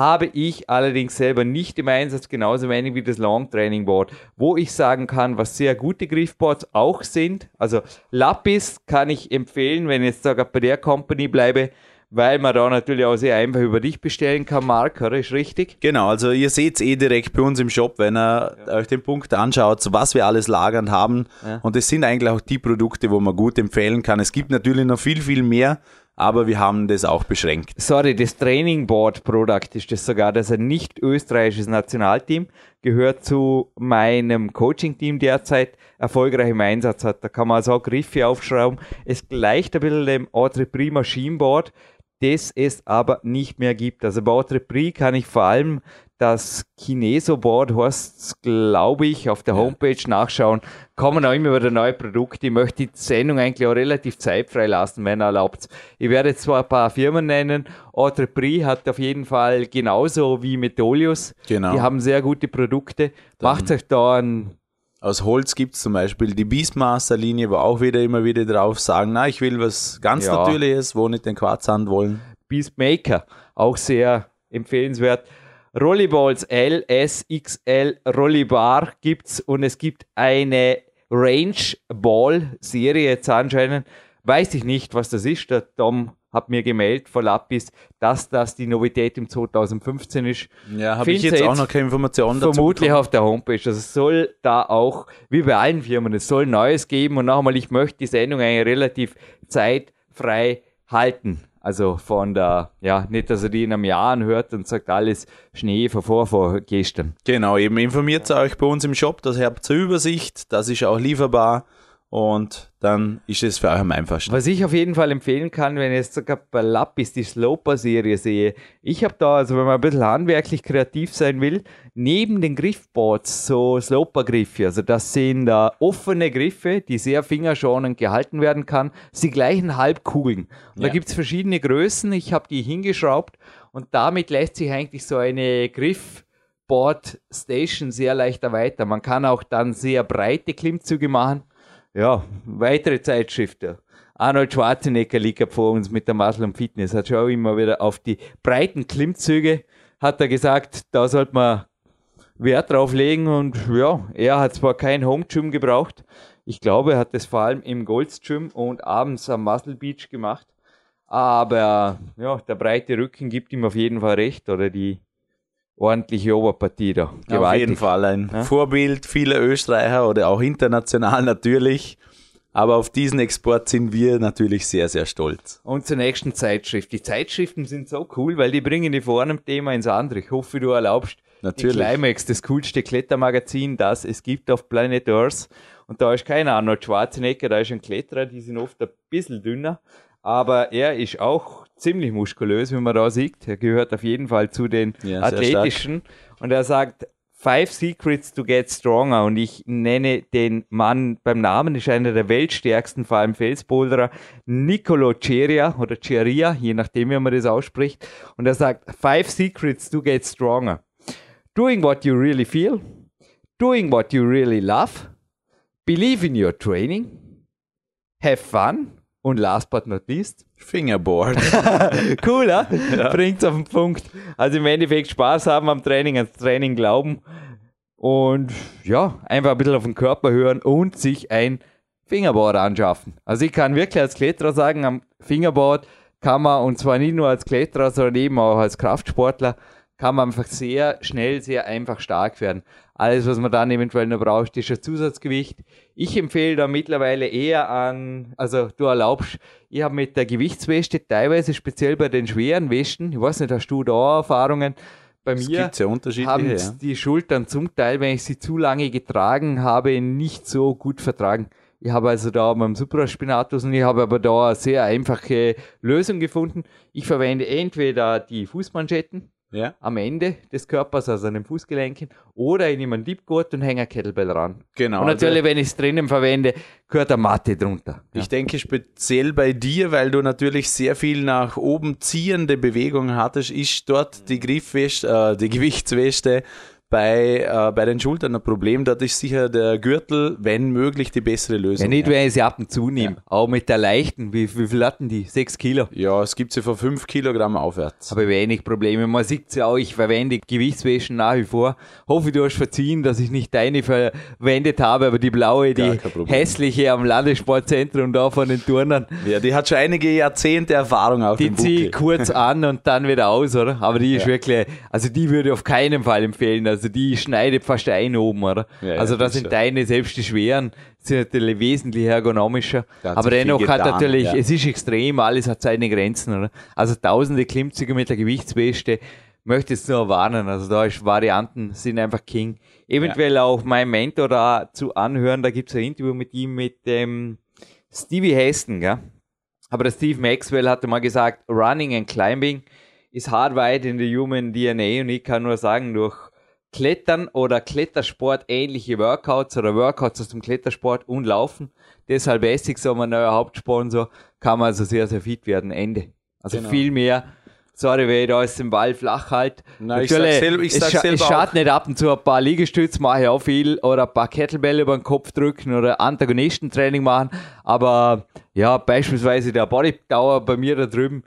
habe ich allerdings selber nicht im Einsatz, genauso wenig wie das Long Training Board, wo ich sagen kann, was sehr gute Griffboards auch sind. Also Lapis kann ich empfehlen, wenn ich jetzt sogar bei der Company bleibe, weil man da natürlich auch sehr einfach über dich bestellen kann, Mark, oder? Ist richtig? Genau, also ihr seht es eh direkt bei uns im Shop, wenn ihr ja. euch den Punkt anschaut, was wir alles lagern haben. Ja. Und es sind eigentlich auch die Produkte, wo man gut empfehlen kann. Es gibt natürlich noch viel, viel mehr, aber wir haben das auch beschränkt. Sorry, das Training Board Product ist das sogar, das ein nicht österreichisches Nationalteam gehört zu meinem Coaching-Team derzeit erfolgreich im Einsatz hat. Da kann man also auch Griffe aufschrauben. Es gleicht ein bisschen dem Autre Prima Machine Board. das es aber nicht mehr gibt. Also bei Autrepris kann ich vor allem das Kineso-Board heißt glaube ich, auf der Homepage nachschauen. Kommen auch immer wieder neue Produkte. Ich möchte die Sendung eigentlich auch relativ zeitfrei lassen, wenn erlaubt. Ich werde jetzt zwar ein paar Firmen nennen. Autrepris hat auf jeden Fall genauso wie Metolius. Genau. Die haben sehr gute Produkte. Macht euch da ein Aus Holz gibt es zum Beispiel die Beastmaster-Linie, wo auch wieder immer wieder drauf sagen, na, ich will was ganz Ja. Natürliches, wo nicht den Quarzsand wollen. Beastmaker, auch sehr empfehlenswert. Rollyballs L, S, XL, Rollybar gibt's und es gibt eine Range Ball Serie jetzt anscheinend. Weiß ich nicht, was das ist. Der Tom hat mir gemeldet vor Lapis, dass das die Novität im 2015 ist. Ja, habe ich jetzt auch noch keine Informationen dazu Vermutlich bekommen. auf der Homepage. Also es soll da auch, wie bei allen Firmen, es soll Neues geben. Und nochmal, ich möchte die Sendung eigentlich relativ zeitfrei halten. Also von der, ja, nicht, dass er die in einem Jahr anhört und sagt, alles Schnee von vor, vor gestern. Genau, eben informiert euch bei uns im Shop, das habt ihr Übersicht, das ist auch lieferbar und dann ist es für euch am einfachsten. Was ich auf jeden Fall empfehlen kann, wenn ich jetzt sogar bei Lapis die Sloper-Serie sehe, ich habe da, also wenn man ein bisschen handwerklich kreativ sein will, neben den Griffboards so Sloper-Griffe, also das sind da offene Griffe, die sehr fingerschonend gehalten werden kann, sie gleichen Halbkugeln. Und da Ja. gibt es verschiedene Größen, ich habe die hingeschraubt und damit lässt sich eigentlich so eine Griff Board Station sehr leicht erweitern. Man kann auch dann sehr breite Klimmzüge machen. Ja, weitere Zeitschriften. Arnold Schwarzenegger liegt vor uns mit der Muscle und Fitness. Hat schon immer wieder auf die breiten Klimmzüge, hat er gesagt, da sollte man Wert drauf legen und ja, er hat zwar kein Home Gym gebraucht. Ich glaube, er hat das vor allem im Golds Gym und abends am Muscle Beach gemacht. Aber ja, der breite Rücken gibt ihm auf jeden Fall recht oder die ordentliche Oberpartie da. Auf jeden Fall ein Ja. Vorbild vieler Österreicher oder auch international [laughs] natürlich. Aber auf diesen Export sind wir natürlich sehr, sehr stolz. Und zur nächsten Zeitschrift. Die Zeitschriften sind so cool, weil die bringen die von einem Thema ins andere. Ich hoffe, du erlaubst. Natürlich. Die Climax, das coolste Klettermagazin, das es gibt auf Planet Earth. Und da ist kein Arnold Schwarzenegger, da ist ein Kletterer, die sind oft ein bisschen dünner. Aber er ist auch ziemlich muskulös, wie man da sieht. Er gehört auf jeden Fall zu den Ja, athletischen. Und er sagt, Five Secrets to Get Stronger. Und ich nenne den Mann beim Namen, ist einer der weltstärksten, vor allem Felsboulderer, Nicolo Ceria oder Ceria, je nachdem, wie man das ausspricht. Und er sagt, Five Secrets to Get Stronger. Doing what you really feel. Doing what you really love. Believe in your training. Have fun. Und last but not least, Fingerboard. [laughs] cool, ja? Bringt's auf den Punkt. Also im Endeffekt Spaß haben am Training, ans Training glauben und ja, einfach ein bisschen auf den Körper hören und sich ein Fingerboard anschaffen. Also ich kann wirklich als Kletterer sagen, am Fingerboard kann man, und zwar nicht nur als Kletterer, sondern eben auch als Kraftsportler, kann man einfach sehr schnell, sehr einfach stark werden. Alles, was man dann eventuell noch braucht, ist ein Zusatzgewicht. Ich empfehle da mittlerweile eher an, also du erlaubst, ich habe mit der Gewichtsweste teilweise speziell bei den schweren Westen, ich weiß nicht, hast du da Erfahrungen? Bei Es mir ja haben Ja. die Schultern zum Teil, wenn ich sie zu lange getragen habe, nicht so gut vertragen. Ich habe also da beim Supraspinatus und ich habe aber da eine sehr einfache Lösung gefunden. Ich verwende entweder die Fußmanschetten Ja, am Ende des Körpers, also an den Fußgelenken, oder ich nehme einen Diebgurt und hänge ein Kettlebell ran. genau. und natürlich, wenn ich es drinnen verwende, gehört eine Matte drunter. Ich denke speziell bei dir, weil du natürlich sehr viel nach oben ziehende Bewegungen hattest, ist dort die Griffweste, äh, die Gewichtsweste bei, äh, bei den Schultern ein Problem. Dort ist sicher der Gürtel, wenn möglich, die bessere Lösung. Ja, nicht, wenn ich sie ab und zu nehme. Auch mit der leichten, wie, wie viel hatten die? Sechs Kilo. ja, es gibt sie von 5 Kilogramm aufwärts. habe wenig Probleme. Man sieht ja auch, ich verwende Gewichtswäschen nach wie vor. Hoffe, du hast verziehen, dass ich nicht deine verwendet habe, aber die blaue, Gar die hässliche am Landessportzentrum da von den Turnern, Ja, die hat schon einige Jahrzehnte Erfahrung auf die dem ziehe ich kurz an und dann wieder aus, oder? Aber die ist wirklich, also die würde ich auf keinen Fall empfehlen. Also die schneidet fast ein oben, oder? Ja, ja, also da das sind deine, selbst die schweren, sind natürlich wesentlich ergonomischer. Da hat Aber dennoch hat getan, natürlich, ja. es ist extrem, alles hat seine Grenzen, oder? Also tausende Klimmzüge mit der Gewichtsweste möchte jetzt nur warnen. Also da ist Varianten sind einfach King. Eventuell auch mein Mentor da zu anhören. Da gibt es ein Interview mit ihm, mit dem Stevie Heston, gell? Aber der Steve Maxwell hatte mal gesagt, Running and Climbing ist hardwired in the human DNA und ich kann nur sagen, durch Klettern oder Klettersport ähnliche Workouts oder Workouts aus dem Klettersport und Laufen, deshalb Essex, so mein neuer Hauptsponsor, kann man also sehr, sehr fit werden. Ende. Also Genau. viel mehr. Sorry, wenn ich da aus dem Ball flach halt. Nein, ich sag selber- ich sag selber es schadet nicht ab und zu ein paar Liegestütze mache ich auch viel oder ein paar Kettlebell über den Kopf drücken oder Antagonistentraining machen. Aber ja, beispielsweise der Bodytower bei mir da drüben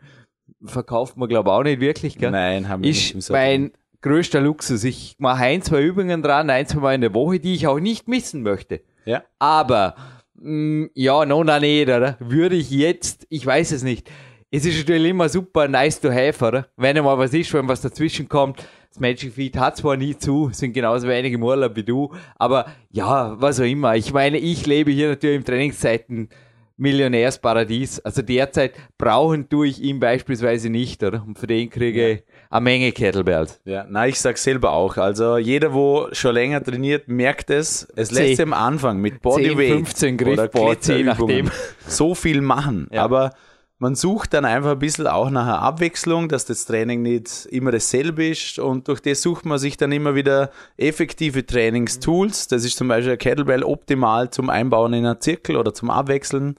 verkauft man glaube ich auch nicht wirklich. Gell? Nein, haben wir nicht. ist mein größter Luxus. Ich mache ein, zwei Übungen dran, ein, zwei Mal in der Woche, die ich auch nicht missen möchte. Ja. Aber, mh, ja, no, na, nicht, oder? Würde ich jetzt, ich weiß es nicht. Es ist natürlich immer super nice to have, oder? Wenn einmal was ist, wenn was dazwischen kommt. Das Magic Feed hat zwar nie zu, sind genauso wenig im Urlaub wie du, aber ja, was auch immer. Ich meine, ich lebe hier natürlich im Trainingszeiten Millionärsparadies. Also derzeit brauchen tue ich ihn beispielsweise nicht, oder? Und für den kriege ich eine Menge Kettlebells. Ja, na, ich sag selber auch. Also jeder, wo schon länger trainiert, merkt es. Es lässt sich am Anfang mit 10, Bodyweight 15 oder Griffboards, je Kletterübungen nachdem. so viel machen. Ja. Aber man sucht dann einfach ein bisschen auch nach einer Abwechslung, dass das Training nicht immer dasselbe ist und durch das sucht man sich dann immer wieder effektive Trainingstools. Das ist zum Beispiel ein Kettlebell optimal zum Einbauen in einen Zirkel oder zum Abwechseln.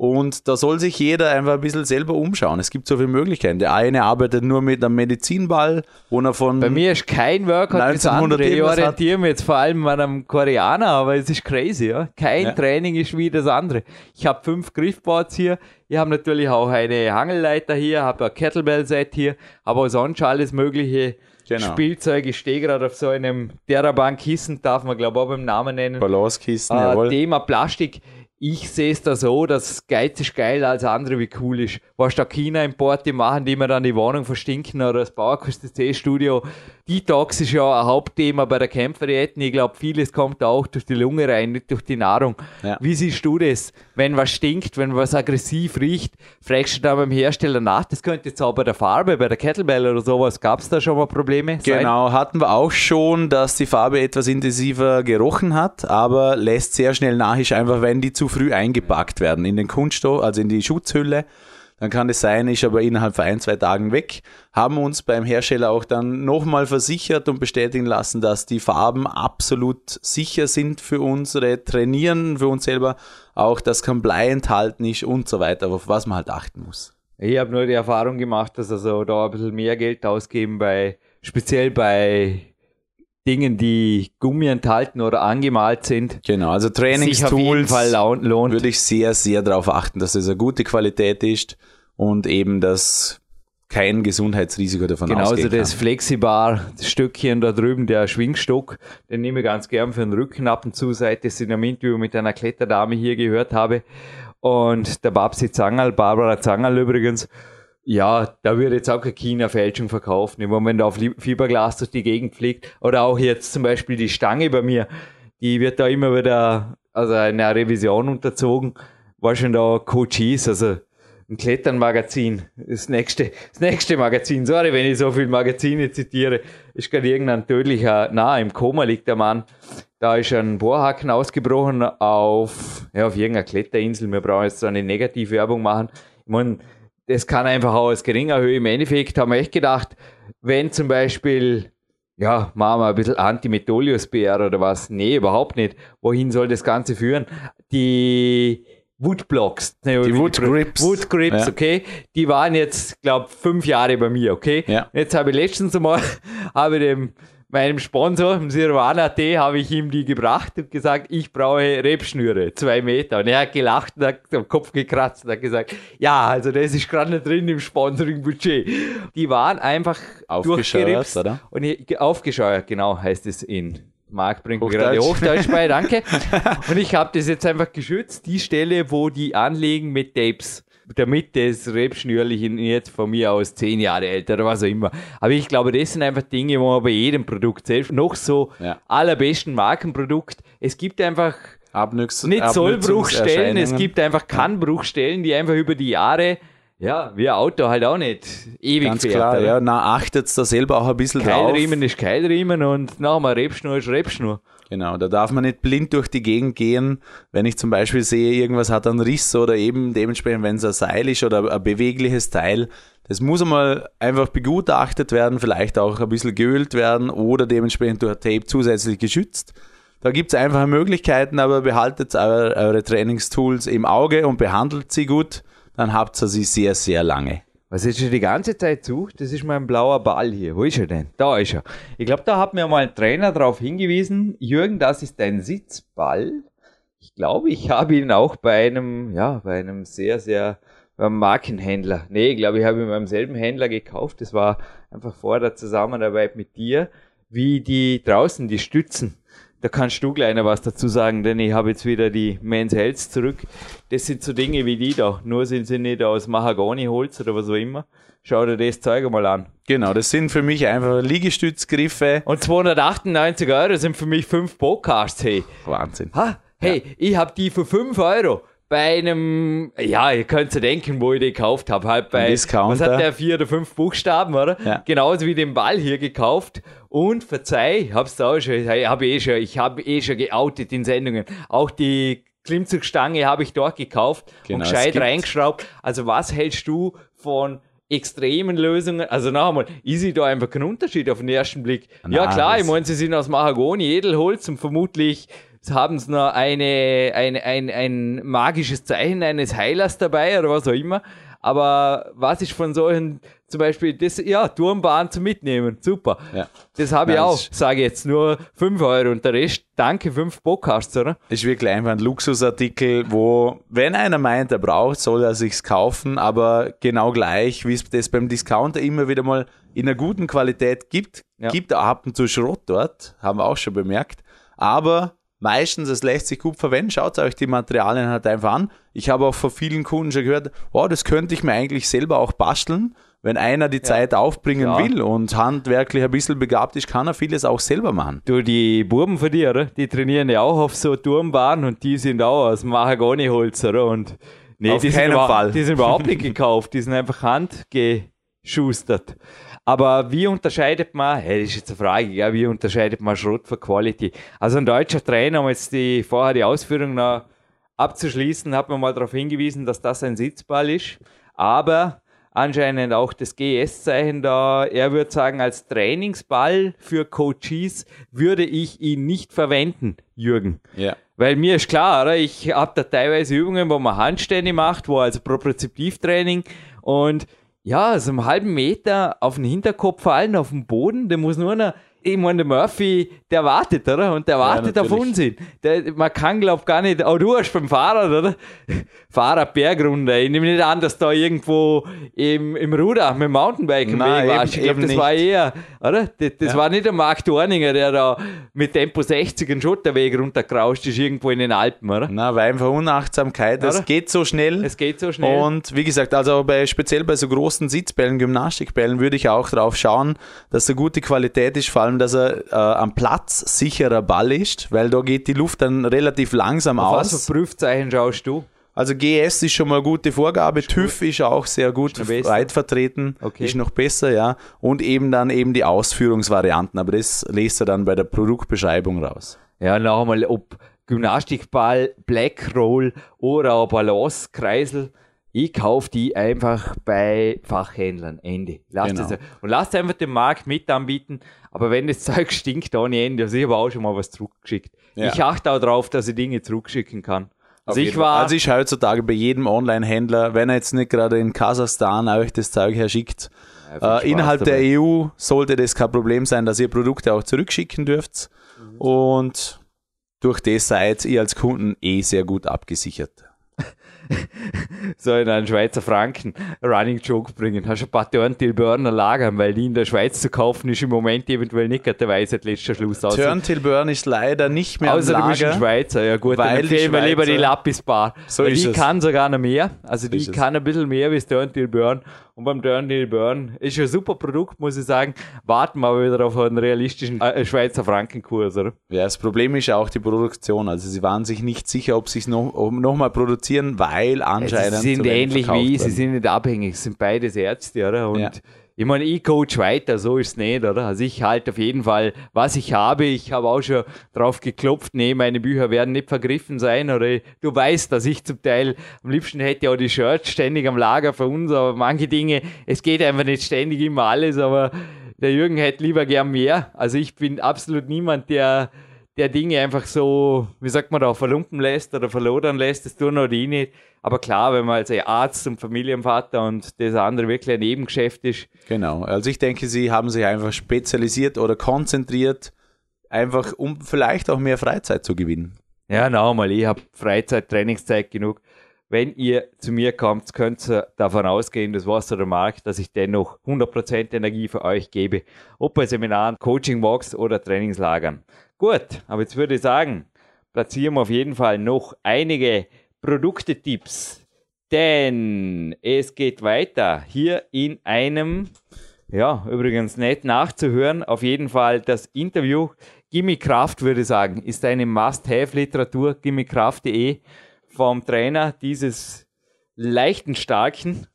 Und da soll sich jeder einfach ein bisschen selber umschauen. Es gibt so viele Möglichkeiten. Der eine arbeitet nur mit einem Medizinball, wo er von Bei mir ist kein Workout wie das 1900 andere. Ich orientiere mich jetzt vor allem an einem Koreaner, aber es ist crazy. Ja? Kein Ja. Training ist wie das andere. Ich habe fünf Griffboards hier. Ich habe natürlich auch eine Hangelleiter hier, habe ein Kettlebell-Set hier, aber sonst alles mögliche Genau. Spielzeug. Ich stehe gerade auf so einem Terabank-Kissen, darf man glaube ich auch beim Namen nennen. Balancekisten, Äh, jawohl. Thema Plastik. Ich sehe es da so, dass Geiz ist geil als andere wie cool ist. Was da China-Importe machen, die mir dann die Wohnung verstinken oder das Bauerkost-C-Studio. Detox ist ja ein Hauptthema bei der Kämpferdiäten. Ich glaube, vieles kommt da auch durch die Lunge rein, nicht durch die Nahrung. Ja. Wie siehst du das? Wenn was stinkt, wenn was aggressiv riecht, fragst du da beim Hersteller nach. Das könnte jetzt auch bei der Farbe, bei der Kettlebell oder sowas. Gab es da schon mal Probleme? Genau, hatten wir auch schon, dass die Farbe etwas intensiver gerochen hat, aber lässt sehr schnell nach, ist einfach, wenn die zu früh eingepackt werden in den Kunststoff, also in die Schutzhülle. Dann kann es sein, ist aber innerhalb von ein, zwei Tagen weg. Haben uns beim Hersteller auch dann nochmal versichert und bestätigen lassen, dass die Farben absolut sicher sind für unsere Trainieren, für uns selber. Auch, dass kein Blei enthalten ist und so weiter, auf was man halt achten muss. Ich habe nur die Erfahrung gemacht, dass also da ein bisschen mehr Geld ausgeben bei, speziell bei Dingen, die Gummi enthalten oder angemalt sind, Genau, also Trainingstools. Würde ich sehr, sehr darauf achten, dass es eine gute Qualität ist und eben, dass kein Gesundheitsrisiko davon Genauso ausgehen das kann. Flexibar-Stückchen da drüben, der Schwingstock, den nehme ich ganz gern für den Rücken ab und zu, seit ich es in einem Interview mit einer Kletterdame hier gehört habe. Und der Babsi Zangerl, Barbara Zangerl übrigens, ja, da würde jetzt auch keine China-Fälschung verkaufen. Im Moment auf Fiberglas durch die Gegend fliegt. Oder auch jetzt zum Beispiel die Stange bei mir, die wird da immer wieder, also einer Revision unterzogen. War schon da Coaches, also ein Kletternmagazin, das nächste, das nächste Magazin. Sorry, wenn ich so viele Magazine zitiere. Ist gerade irgendein tödlicher, na, im Koma liegt der Mann. Da ist ein Bohrhaken ausgebrochen auf, ja, auf irgendeiner Kletterinsel. Wir brauchen jetzt so eine Negativwerbung machen. Ich meine, das kann einfach auch aus geringer Höhe. Im Endeffekt haben wir echt gedacht, wenn zum Beispiel, ja, machen wir ein bisschen Antimetolius-PR oder was. Nee, überhaupt nicht. Wohin soll das Ganze führen? Die Woodblocks. ne, Die wie Wood Grips. Wood Grips, Ja. okay. Die waren jetzt, glaube fünf Jahre bei mir, okay. Ja. Jetzt habe ich letztens einmal, [laughs] habe ich dem, meinem Sponsor, dem Sirwana.at, habe ich ihm die gebracht und gesagt, ich brauche Rebschnüre, zwei Meter. Und er hat gelacht und hat den Kopf gekratzt und hat gesagt, ja, also das ist gerade nicht drin im Sponsoring-Budget. Die waren einfach Aufgescheuert, oder? Und ich, aufgescheuert, genau, heißt es in Marc bringt Hochdeutsch. gerade Hochdeutsch bei, danke. [laughs] Und ich habe das jetzt einfach geschützt, die Stelle, wo die anlegen mit Tapes. Damit das Rebschnürchen jetzt von mir aus zehn Jahre älter oder was auch immer. Aber ich glaube, das sind einfach Dinge, wo man bei jedem Produkt, selbst noch so Ja. allerbesten Markenprodukt, es gibt einfach Abnütz nicht Sollbruchstellen, es gibt einfach Kannbruchstellen, die einfach über die Jahre, ja, wie ein Auto halt auch nicht ewig Ganz fährt. klar, oder? ja, na, achtet da selber auch ein bisschen drauf. Keilriemen ist Keilriemen und nachher mal Rebschnur ist Rebschnur. Genau, da darf man nicht blind durch die Gegend gehen. Wenn ich zum Beispiel sehe, irgendwas hat einen Riss oder eben dementsprechend, wenn es ein Seil ist oder ein bewegliches Teil, das muss einmal einfach begutachtet werden, vielleicht auch ein bisschen geölt werden oder dementsprechend durch Tape zusätzlich geschützt. Da gibt es einfache Möglichkeiten, aber behaltet eure, eure Trainingstools im Auge und behandelt sie gut, dann habt ihr sie sehr, sehr lange. Was jetzt schon die ganze Zeit sucht, das ist mein blauer Ball hier. Wo ist er denn? Da ist er. Ich glaube, da hat mir mal ein Trainer darauf hingewiesen, Jürgen, das ist dein Sitzball. Ich glaube, ich habe ihn auch bei einem, ja, bei einem sehr, sehr beim Markenhändler. Nee, ich glaube, ich habe ihn beim selben Händler gekauft. Das war einfach vor der Zusammenarbeit mit dir, wie die draußen, die Stützen da kannst du gleich noch was dazu sagen, denn ich habe jetzt wieder die Men's Health zurück. Das sind so Dinge wie die da, nur sind sie nicht aus Mahagoni-Holz oder was auch immer. Schau dir das Zeug mal an. Genau, das sind für mich einfach Liegestützgriffe. Und 298 Euro sind für mich fünf Podcasts, hey. Wahnsinn. Ha, hey, ja. ich habe die für 5 Euro bei einem, ja, ihr könnt ja denken, wo ich den gekauft habe, halt bei, was hat der, vier oder fünf Buchstaben, oder? Ja. Genauso wie den Ball hier gekauft. Und verzeih, hab's da auch schon, hab eh schon, ich habe eh schon geoutet in Sendungen. Auch die Klimmzugstange habe ich dort gekauft Genau, und es gescheit reingeschraubt. Also was hältst du von extremen Lösungen? Also noch einmal, ist sie da einfach kein Unterschied auf den ersten Blick? ja Na, klar, ich meine, sie sind aus Mahagoni, Edelholz und vermutlich haben sie noch eine, ein, ein, ein magisches Zeichen eines Heilers dabei oder was auch immer. Aber was ist von solchen, zum Beispiel, das, ja, Turmbahn zum Mitnehmen, super. Ja. Das habe ich Nein, auch, sage ich jetzt, nur 5 Euro und der Rest, danke, 5 Podcasts, oder? ist wirklich einfach ein Luxusartikel, wo, wenn einer meint, er braucht, soll er sich's kaufen, aber genau gleich, wie es das beim Discounter immer wieder mal in einer guten Qualität gibt, Ja. gibt ab und zu Schrott dort, haben wir auch schon bemerkt, aber meistens, es lässt sich gut verwenden, schaut euch die Materialien halt einfach an. Ich habe auch von vielen Kunden schon gehört, oh, das könnte ich mir eigentlich selber auch basteln, wenn einer die Zeit aufbringen Ja. will und handwerklich ein bisschen begabt ist, kann er vieles auch selber machen. Du, die Buben von dir, oder? Die trainieren ja auch auf so Turmbahnen und die sind auch aus Mahagoni-Holz, oder? Und nee, Auf die, sind keinen überhaupt- Fall. die sind überhaupt nicht [laughs] gekauft, die sind einfach handgeschustert. Aber wie unterscheidet man, hey, das ist jetzt eine Frage, ja, wie unterscheidet man Schrott von Quality? Also ein deutscher Trainer, um jetzt die, vorher die Ausführung noch abzuschließen, hat mir mal darauf hingewiesen, dass das ein Sitzball ist, aber anscheinend auch das GS-Zeichen da, er würde sagen, als Trainingsball für Coaches würde ich ihn nicht verwenden, Jürgen. Ja. Weil mir ist klar, oder? ich habe da teilweise Übungen, wo man Handstände macht, wo also Propriozeptivtraining und ja, so einen halben Meter auf den Hinterkopf fallen, auf den Boden, der muss nur noch, ich meine, der Murphy, der wartet, oder? Und der wartet auf natürlich. Unsinn. Der, man kann, glaub gar nicht, auch du hast beim Fahrrad, oder? Fahrrad Bergrunde. Ich nehme nicht an, dass da irgendwo im, im Ruder mit dem Mountainbike im Nein, Weg warst. Ich glaube, das war nicht. eher, oder? Das, das Ja. war nicht der Marc Dorninger, der da mit Tempo 60 einen Schotterweg runterkrauscht ist, irgendwo in den Alpen, oder? Na, weil einfach Unachtsamkeit, es geht so schnell. Es geht so schnell. Und wie gesagt, also bei, speziell bei so großen Sitzbällen, Gymnastikbällen, würde ich auch drauf schauen, dass er gute Qualität ist, vor allem, dass er äh, am Platz sicherer Ball ist, weil da geht die Luft dann relativ langsam Auf was aus. für Prüfzeichen schaust du? Also GS ist schon mal eine gute Vorgabe, TÜV ist auch sehr gut weit vertreten, Okay. ist noch besser, ja. Und eben dann eben die Ausführungsvarianten, aber das lest er dann bei der Produktbeschreibung raus. Ja, noch einmal, ob Gymnastikball, Blackroll oder auch Balance, Kreisel. Ich kaufe die einfach bei Fachhändlern. Ende. Lasst Genau. es, und lasst einfach den Markt mit anbieten. Aber wenn das [laughs] Zeug stinkt, dann Ende. Also ich habe auch schon mal was zurückgeschickt. Ja. Ich achte auch drauf, dass ich Dinge zurückschicken kann. Also ich war, also ich heutzutage bei jedem Online-Händler, wenn er jetzt nicht gerade in Kasachstan euch das Zeug herschickt, Ja, äh, innerhalb dabei. der EU sollte das kein Problem sein, dass ihr Produkte auch zurückschicken dürft. Mhm. Und durch das seid ihr als Kunden eh sehr gut abgesichert. [laughs] so in einen Schweizer Franken Running Joke bringen. Hast du ein paar Turntail-Burner lagern, weil die in der Schweiz zu kaufen ist im Moment eventuell nicht der Weisheit letzter Schluss. Außer, Turntail Burn ist leider nicht mehr außer am du bist ein Lager. Schweizer. Ja gut, weil dann empfehlen wir lieber die Schweizer- Lapis Bar. So weil ist die es. kann sogar noch mehr. Also die es. kann ein bisschen mehr wie das Turntail Burn. Und beim Turntail Burn ist ein super Produkt, muss ich sagen. Warten wir aber wieder auf einen realistischen äh, Schweizer Frankenkurs, oder? Ja, das Problem ist ja auch die Produktion. Also sie waren sich nicht sicher, ob sie es noch, noch mal produzieren, weil anscheinend sie sind ähnlich wie, sie werden. sind nicht abhängig, sie sind beides Ärzte, oder? Und ja, ich meine, ich coach weiter, so ist es nicht, oder? Also ich halte auf jeden Fall, was ich habe. Ich habe auch schon drauf geklopft, nee, meine Bücher werden nicht vergriffen sein. Oder du weißt, dass ich zum Teil am liebsten hätte auch die Shirts ständig am Lager für uns, aber manche Dinge, es geht einfach nicht ständig immer alles, aber der Jürgen hätte lieber gern mehr. Also ich bin absolut niemand, der der Dinge einfach so, wie sagt man da, verlumpen lässt oder verlodern lässt, das tun auch die nicht. Aber klar, wenn man als Arzt und Familienvater und das andere wirklich ein Nebengeschäft ist. Genau, also ich denke, sie haben sich einfach spezialisiert oder konzentriert, einfach um vielleicht auch mehr Freizeit zu gewinnen. Ja, nochmal, ich habe Freizeit, Trainingszeit genug. Wenn ihr zu mir kommt, könnt ihr davon ausgehen, das war's der Markt, dass ich dennoch 100% Energie für euch gebe. Ob bei Seminaren, Coaching-Walks oder Trainingslagern. Gut, aber jetzt würde ich sagen, platzieren wir auf jeden Fall noch einige Produktetipps, denn es geht weiter hier in einem, ja, übrigens nett nachzuhören, auf jeden Fall das Interview. Gimme Kraft, würde ich sagen, ist eine Must-Have-Literatur, gimmekraft.de, vom Trainer dieses leichten, starken,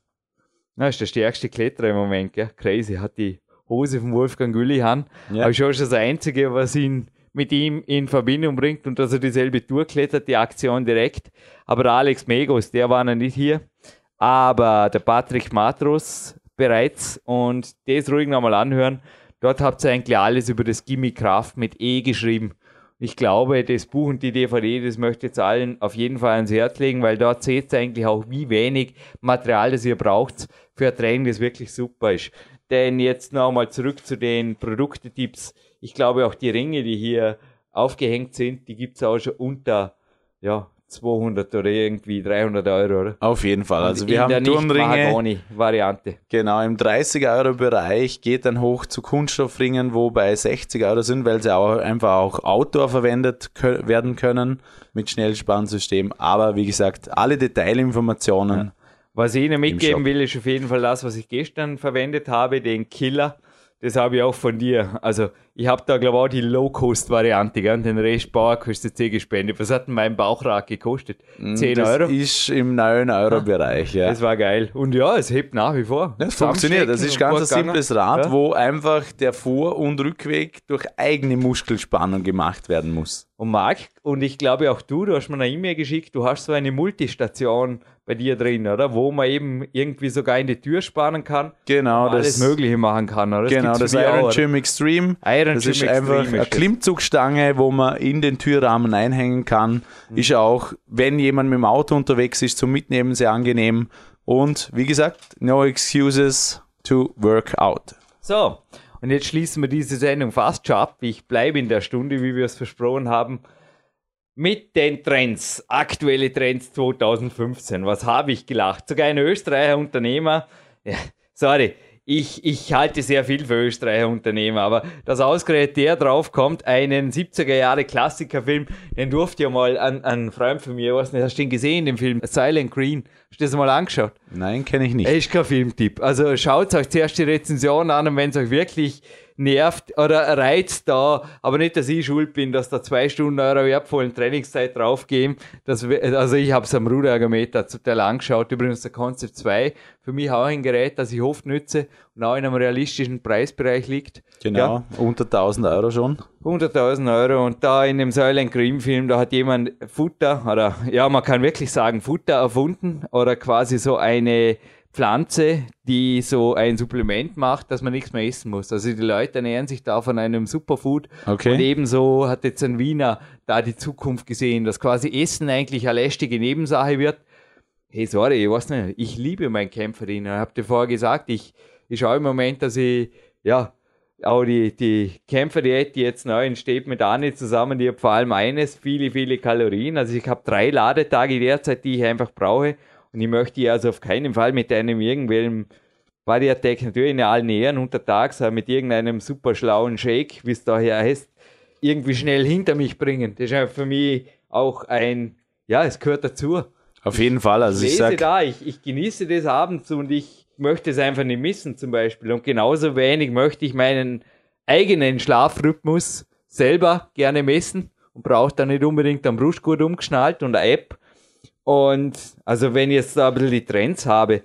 na, ist der stärkste Kletterer im Moment, gell? crazy, hat die Hose von Wolfgang Gülli an, ja. aber schon das Einzige, was ihn mit ihm in Verbindung bringt und dass er dieselbe Tour klettert, die Aktion direkt. Aber der Alex Megos, der war noch nicht hier. Aber der Patrick Matros bereits und das ruhig nochmal anhören. Dort habt ihr eigentlich alles über das Gimme Kraft mit E geschrieben. Ich glaube, das Buch und die DVD, das möchte ich jetzt allen auf jeden Fall ans Herz legen, weil dort seht ihr eigentlich auch, wie wenig Material das ihr braucht für ein Training, das wirklich super ist. Denn jetzt nochmal zurück zu den Produktetipps ich glaube auch die Ringe, die hier aufgehängt sind, die gibt es auch schon unter ja, 200 oder irgendwie 300 Euro, oder? Auf jeden Fall. Also wir haben Turnringe. Variante. Genau, im 30 Euro Bereich geht dann hoch zu Kunststoffringen, wo bei 60 Euro sind, weil sie auch einfach auch Outdoor verwendet werden können mit Schnellspannsystem. Aber wie gesagt, alle Detailinformationen. Ja. Was ich Ihnen mitgeben will, ist auf jeden Fall das, was ich gestern verwendet habe, den Killer das habe ich auch von dir. Also, ich habe da, glaube ich, auch die Low-Cost-Variante, gell? den Rest Bauer kostet C gespendet. Was hat denn mein Bauchrad gekostet? 10 mm, das Euro? Das ist im 9-Euro-Bereich, ja. Das war geil. Und ja, es hebt nach wie vor. Das funktioniert. Das ist ganz ein simples Rad, ja. wo einfach der Vor- und Rückweg durch eigene Muskelspannung gemacht werden muss. Und Marc, und ich glaube auch du, du hast mir eine E-Mail geschickt, du hast so eine Multistation bei dir drin, oder? Wo man eben irgendwie sogar in die Tür spannen kann. Genau, das alles Mögliche machen kann, oder? Das genau, das Iron Gym Extreme. Iron das Gym ist einfach eine Klimmzugstange, wo man in den Türrahmen einhängen kann. Mhm. Ist auch, wenn jemand mit dem Auto unterwegs ist, zum Mitnehmen sehr angenehm. Und wie gesagt, no excuses to work out. So, und jetzt schließen wir diese Sendung fast schon ab. Ich bleibe in der Stunde, wie wir es versprochen haben mit den Trends, aktuelle Trends 2015. Was habe ich gelacht? Sogar ein Österreicher Unternehmer, ja, [laughs] sorry, ich, ich halte sehr viel für Österreicher Unternehmer, aber dass ausgerechnet der drauf kommt, einen 70er Jahre Klassikerfilm, den durfte ja mal ein, ein Freund von mir, was nicht, hast du den gesehen, den Film Silent Green? Hast du das mal angeschaut? Nein, kenne ich nicht. Er ist kein Filmtipp. Also schaut euch zuerst die Rezension an und wenn es euch wirklich nervt oder reizt da, aber nicht, dass ich schuld bin, dass da zwei Stunden eurer wertvollen Trainingszeit draufgehen. Das, also ich habe es am Ruderergometer total angeschaut, übrigens der Concept 2, für mich auch ein Gerät, das ich oft nütze und auch in einem realistischen Preisbereich liegt. Genau, ja. unter 1000 Euro schon. 100.000 Euro und da in dem Silent Green Film, da hat jemand Futter oder ja, man kann wirklich sagen Futter erfunden oder quasi so eine Pflanze, die so ein Supplement macht, dass man nichts mehr essen muss. Also die Leute ernähren sich da von einem Superfood. Okay. Und ebenso hat jetzt ein Wiener da die Zukunft gesehen, dass quasi Essen eigentlich eine lästige Nebensache wird. Hey, sorry, ich weiß nicht, ich liebe meinen Kämpferin. Ich habe dir vorher gesagt, ich, ich schaue im Moment, dass ich, ja, auch die, die Kämpferdiät, die jetzt neu entsteht mit Anne zusammen, die hat vor allem eines, viele, viele Kalorien. Also ich habe drei Ladetage derzeit, die ich einfach brauche. Und ich möchte ihr also auf keinen Fall mit einem irgendwelchen Variatec natürlich in allen Ehren untertags, aber mit irgendeinem super schlauen Shake, wie es daher heißt, irgendwie schnell hinter mich bringen. Das ist für mich auch ein, ja, es gehört dazu. Auf jeden Fall. Also ich, ich sag, da, ich, ich genieße das abends und ich möchte es einfach nicht missen zum Beispiel. Und genauso wenig möchte ich meinen eigenen Schlafrhythmus selber gerne messen und brauche dann nicht unbedingt am Brustgurt umgeschnallt und eine App, und also wenn ich jetzt da ein bisschen die Trends habe,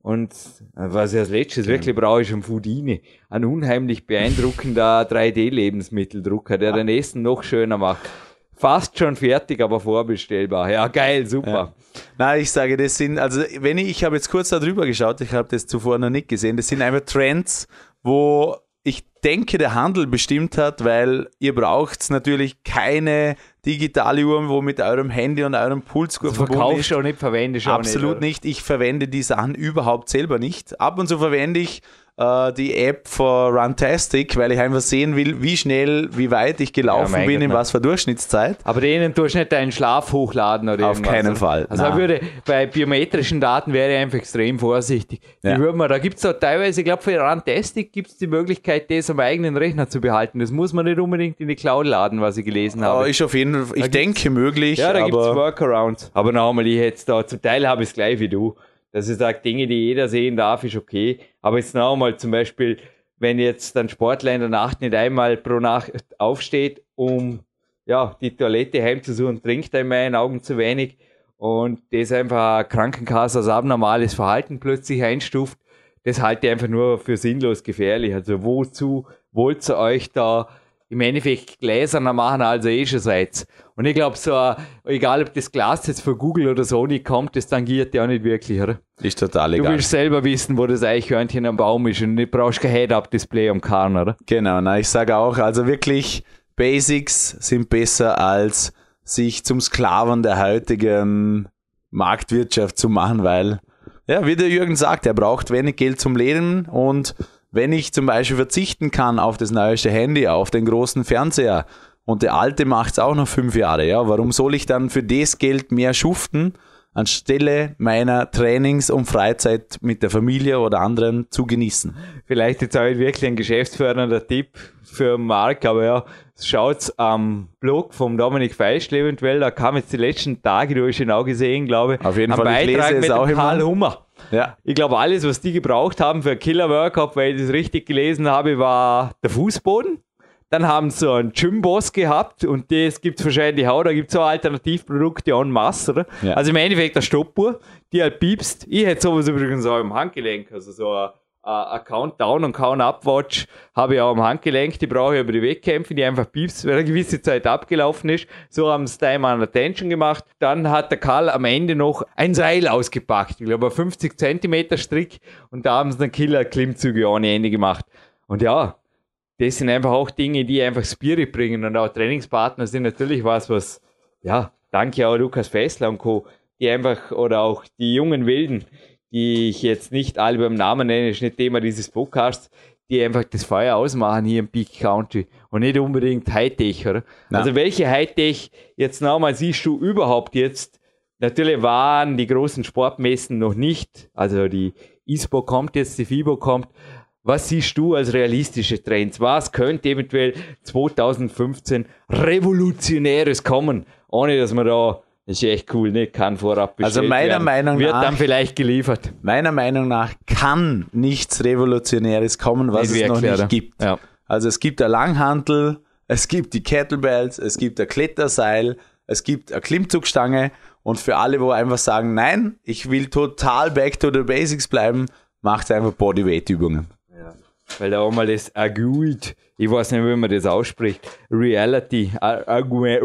Und was ich als letztes genau. wirklich brauche, ist ein Foodini. Ein unheimlich beeindruckender 3D-Lebensmitteldrucker, der den nächsten noch schöner macht. Fast schon fertig, aber vorbestellbar. Ja, geil, super. Ja. Na, ich sage, das sind, also wenn ich, ich habe jetzt kurz darüber geschaut, ich habe das zuvor noch nicht gesehen, das sind einfach Trends, wo ich denke, der Handel bestimmt hat, weil ihr braucht natürlich keine digitale Uhr, wo mit eurem Handy und eurem Pulsgurt also verbunden ist. schon nicht, verwende schon Absolut nicht, nicht. Ich verwende die Sachen überhaupt selber nicht. Ab und zu verwende ich äh, die App für Runtastic, weil ich einfach sehen will, wie schnell, wie weit ich gelaufen ja, bin, in was für Durchschnittszeit. Aber denen tust du nicht deinen Schlaf hochladen oder Auf irgendwas. keinen Fall. Also würde bei biometrischen Daten wäre ich einfach extrem vorsichtig. Ja. Man, da gibt es teilweise, ich glaube für Runtastic gibt es die Möglichkeit, das am eigenen Rechner zu behalten. Das muss man nicht unbedingt in die Cloud laden, was ich gelesen habe. Oh, ist auf jeden Fall, ich da denke möglich. Ja, da gibt es Workarounds. Aber nochmal, ich hätte da, zum Teil habe ich es gleich wie du dass ich sage, Dinge, die jeder sehen darf, ist okay. Aber jetzt noch einmal zum Beispiel, wenn jetzt ein Sportler in der Nacht nicht einmal pro Nacht aufsteht, um ja, die Toilette heimzusuchen, trinkt er in meinen Augen zu wenig und das einfach Krankenkasse als abnormales Verhalten plötzlich einstuft, das halte ich einfach nur für sinnlos gefährlich. Also wozu wollt ihr euch da im Endeffekt gläserner machen, als ihr eh schon seid. Und ich glaube, so, egal ob das Glas jetzt von Google oder Sony kommt, das tangiert ja auch nicht wirklich, oder? Ist total egal. Du willst selber wissen, wo das Eichhörnchen am Baum ist und du brauchst kein Head-Up-Display am Karren, oder? Genau, na, ich sage auch, also wirklich, Basics sind besser als sich zum Sklaven der heutigen Marktwirtschaft zu machen, weil, ja, wie der Jürgen sagt, er braucht wenig Geld zum Leben und wenn ich zum Beispiel verzichten kann auf das neueste Handy, auf den großen Fernseher und der alte macht es auch noch fünf Jahre, ja, warum soll ich dann für das Geld mehr schuften, anstelle meiner Trainings- und Freizeit mit der Familie oder anderen zu genießen? Vielleicht jetzt auch wirklich ein geschäftsfördernder Tipp für Marc, aber ja, schaut am Blog vom Dominik Feischl eventuell, da kam jetzt die letzten Tage, du hast ihn auch gesehen, glaube ich, Auf jeden Fall, Beitrag ich lese es mit auch Karl Hummer. Ja. Ich glaube, alles, was die gebraucht haben für Killer-Workup, weil ich das richtig gelesen habe, war der Fußboden. Dann haben sie so einen Gym-Boss gehabt und das gibt es wahrscheinlich auch. Da gibt es so Alternativprodukte en masse. Oder? Ja. Also im Endeffekt eine Stoppuhr, die halt piepst. Ich hätte sowas übrigens auch im Handgelenk, also so ein äh, Countdown und Count-Up-Watch habe ich auch am Handgelenk, die brauche ich über die Wettkämpfe, die einfach piepst, wenn eine gewisse Zeit abgelaufen ist. So haben sie Time an Attention gemacht. Dann hat der Karl am Ende noch ein Seil ausgepackt, ich glaube ein 50 Zentimeter Strick und da haben sie dann Killer-Klimmzüge ohne Ende gemacht. Und ja, das sind einfach auch Dinge, die einfach Spirit bringen und auch Trainingspartner sind natürlich was, was, ja, danke auch Lukas Fessler und Co., die einfach, oder auch die jungen Wilden, die ich jetzt nicht alle beim Namen nenne, ist nicht Thema dieses Podcasts, die einfach das Feuer ausmachen hier im Peak Country und nicht unbedingt Hightech, oder? Nein. Also welche Hightech jetzt nochmal siehst du überhaupt jetzt? Natürlich waren die großen Sportmessen noch nicht, also die ISPO kommt jetzt, die FIBO kommt. Was siehst du als realistische Trends? Was könnte eventuell 2015 Revolutionäres kommen, ohne dass man da das ist echt cool, ne? Kann vorab Also meiner werden. Meinung Wird nach. Wird dann vielleicht geliefert. Meiner Meinung nach kann nichts Revolutionäres kommen, was es noch nicht gibt. Ja. Also es gibt der Langhantel, es gibt die Kettlebells, es gibt der Kletterseil, es gibt eine Klimmzugstange und für alle, wo einfach sagen, nein, ich will total back to the basics bleiben, macht einfach Bodyweight-Übungen. Weil da auch mal das Agreed ich weiß nicht, wie man das ausspricht, Reality, Augmented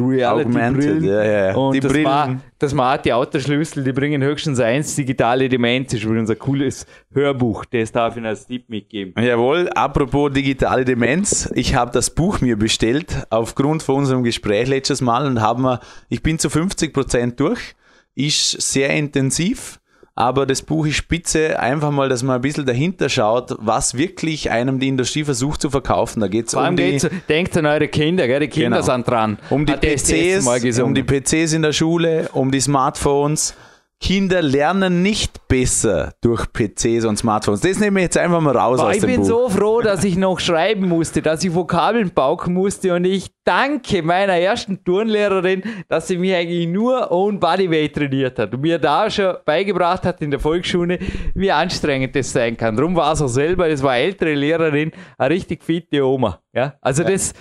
Reality Brillen. Ja, ja. Und die das, Brillen. War, das war die Autoschlüssel, die bringen höchstens eins, digitale Demenz, ist übrigens ein cooles Hörbuch, das darf ich als Tipp mitgeben. Jawohl, apropos digitale Demenz, ich habe das Buch mir bestellt, aufgrund von unserem Gespräch letztes Mal und haben wir, ich bin zu 50 Prozent durch, ist sehr intensiv, aber das Buch ist spitze, einfach mal, dass man ein bisschen dahinter schaut, was wirklich einem die Industrie versucht zu verkaufen. Da geht es um die... denkt an eure Kinder, gell? die Kinder genau. sind dran. Um die PCs, um die PCs in der Schule, um die Smartphones Kinder lernen nicht besser durch PCs und Smartphones. Das nehme ich jetzt einfach mal raus Boah, aus dem Ich bin Buch. so froh, dass ich noch schreiben musste, dass ich Vokabeln pauken musste und ich danke meiner ersten Turnlehrerin, dass sie mir eigentlich nur Own Bodyweight trainiert hat und mir da schon beigebracht hat in der Volksschule, wie anstrengend das sein kann. Darum war es auch selber, das war eine ältere Lehrerin, eine richtig fitte Oma. Ja? Also ja. das,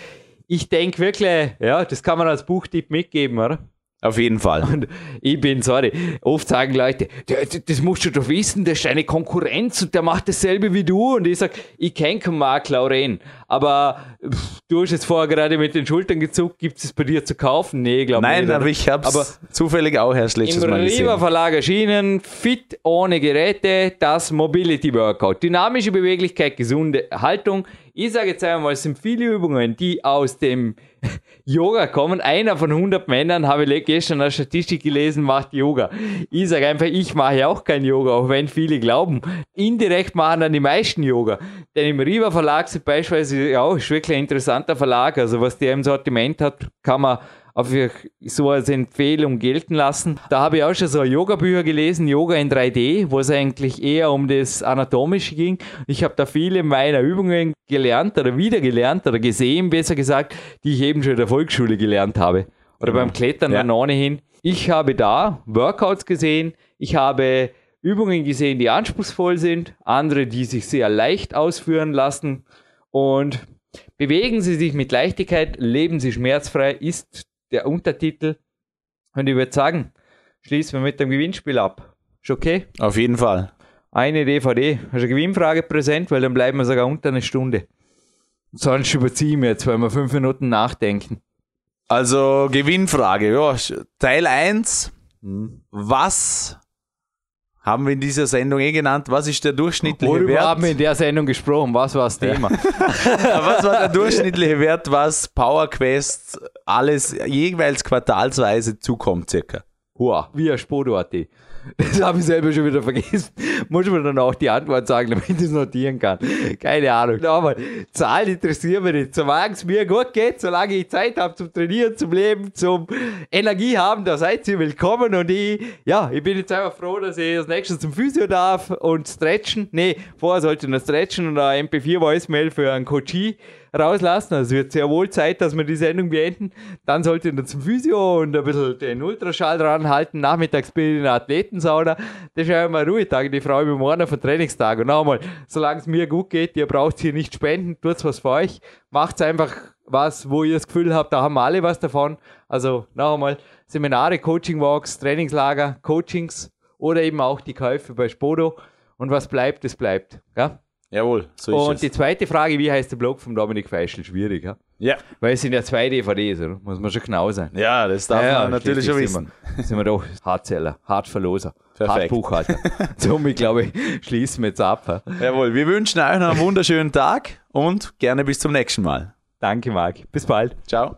ich denke wirklich, ja, das kann man als Buchtipp mitgeben, oder? Auf jeden Fall. Und ich bin, sorry, oft sagen Leute, das musst du doch wissen, das ist eine Konkurrenz und der macht dasselbe wie du. Und ich sag, ich kenne keinen Marc Lauren, aber du hast jetzt vorher gerade mit den Schultern gezuckt, gibt es bei dir zu kaufen? Nee, glaube Nein, nicht. aber ich habe es zufällig auch erst letztes Im Mal gesehen. Riva Verlag erschienen, fit ohne Geräte, das Mobility Workout. Dynamische Beweglichkeit, gesunde Haltung. Ich sage jetzt einmal, es sind viele Übungen, die aus dem [laughs] Yoga kommen. Einer von 100 Männern, habe ich gestern eine Statistik gelesen, macht Yoga. Ich sage einfach, ich mache ja auch kein Yoga, auch wenn viele glauben. Indirekt machen dann die meisten Yoga. Denn im Riva Verlag sind beispielsweise, ist wirklich ein interessanter Verlag. Also was der im Sortiment hat, kann man auf so als Empfehlung gelten lassen. Da habe ich auch schon so Yoga-Bücher gelesen, Yoga in 3D, wo es eigentlich eher um das Anatomische ging. Ich habe da viele meiner Übungen gelernt oder wieder gelernt oder gesehen, besser gesagt, die ich eben schon in der Volksschule gelernt habe. Oder beim Klettern Ja. dann ohnehin. Ich habe da Workouts gesehen, ich habe Übungen gesehen, die anspruchsvoll sind, andere, die sich sehr leicht ausführen lassen und Bewegen Sie sich mit Leichtigkeit, leben Sie schmerzfrei, ist der Untertitel. Und ich würde sagen, schließen wir mit dem Gewinnspiel ab. Ist okay? Auf jeden Fall. Eine DVD. Hast du eine Gewinnfrage präsent? Weil dann bleiben wir sogar unter eine Stunde. Sonst überziehen wir jetzt, weil wir fünf Minuten nachdenken. Also Gewinnfrage, ja, Teil 1. Was haben wir in dieser Sendung eh genannt? Was ist der durchschnittliche Worüber Wert? haben wir in der Sendung gesprochen? Was war das Thema? [laughs] was war der durchschnittliche Wert, was PowerQuest alles jeweils quartalsweise zukommt, circa? Hua, wie ein Spodo.at. Das habe ich selber schon wieder vergessen. Muss man dann auch die Antwort sagen, damit ich es notieren kann. Keine Ahnung. Aber Zahlen interessieren mich nicht. Solange es mir gut geht, solange ich Zeit habe zum Trainieren, zum Leben, zum Energie haben, da seid ihr willkommen. Und ich, ja, ich bin jetzt einfach froh, dass ich das nächste zum Physio darf und stretchen. Nee, vorher sollte ich noch stretchen und eine MP4-Voicemail für einen Coachie rauslassen. Also es wird sehr wohl Zeit, dass wir die Sendung beenden. Dann sollte ich noch zum Physio und ein bisschen den Ultraschall dran halten. Nachmittags bin ich in der Athletensauna. Das ist ja immer Ruhetag. Die freue ich morgen auf den Trainingstag. Und nochmal, solange es mir gut geht, ihr braucht hier nicht spenden, tut's was für euch. Macht's einfach was, wo ihr das Gefühl habt, da haben wir alle was davon. Also noch einmal, Seminare, Coaching-Walks, Trainingslager, Coachings oder eben auch die Käufe bei Spodo. Und was bleibt, das bleibt. Ja? Jawohl, so Und ist die es. zweite Frage, wie heißt der Blog von Dominik Feischl? Schwierig, ja? Ja. Weil es sind ja zwei DVDs, oder? Muss man schon genau sein. ja, das darf man natürlich schon wissen. Sind wir, sind wir doch Hartzeller, Hartverloser, Perfekt. Hartbuchhalter. [laughs] Somit, glaube ich, schließen wir jetzt ab. ja? Jawohl, wir wünschen euch noch einen wunderschönen Tag und gerne bis zum nächsten Mal. Danke, Marc. Bis bald. Ciao.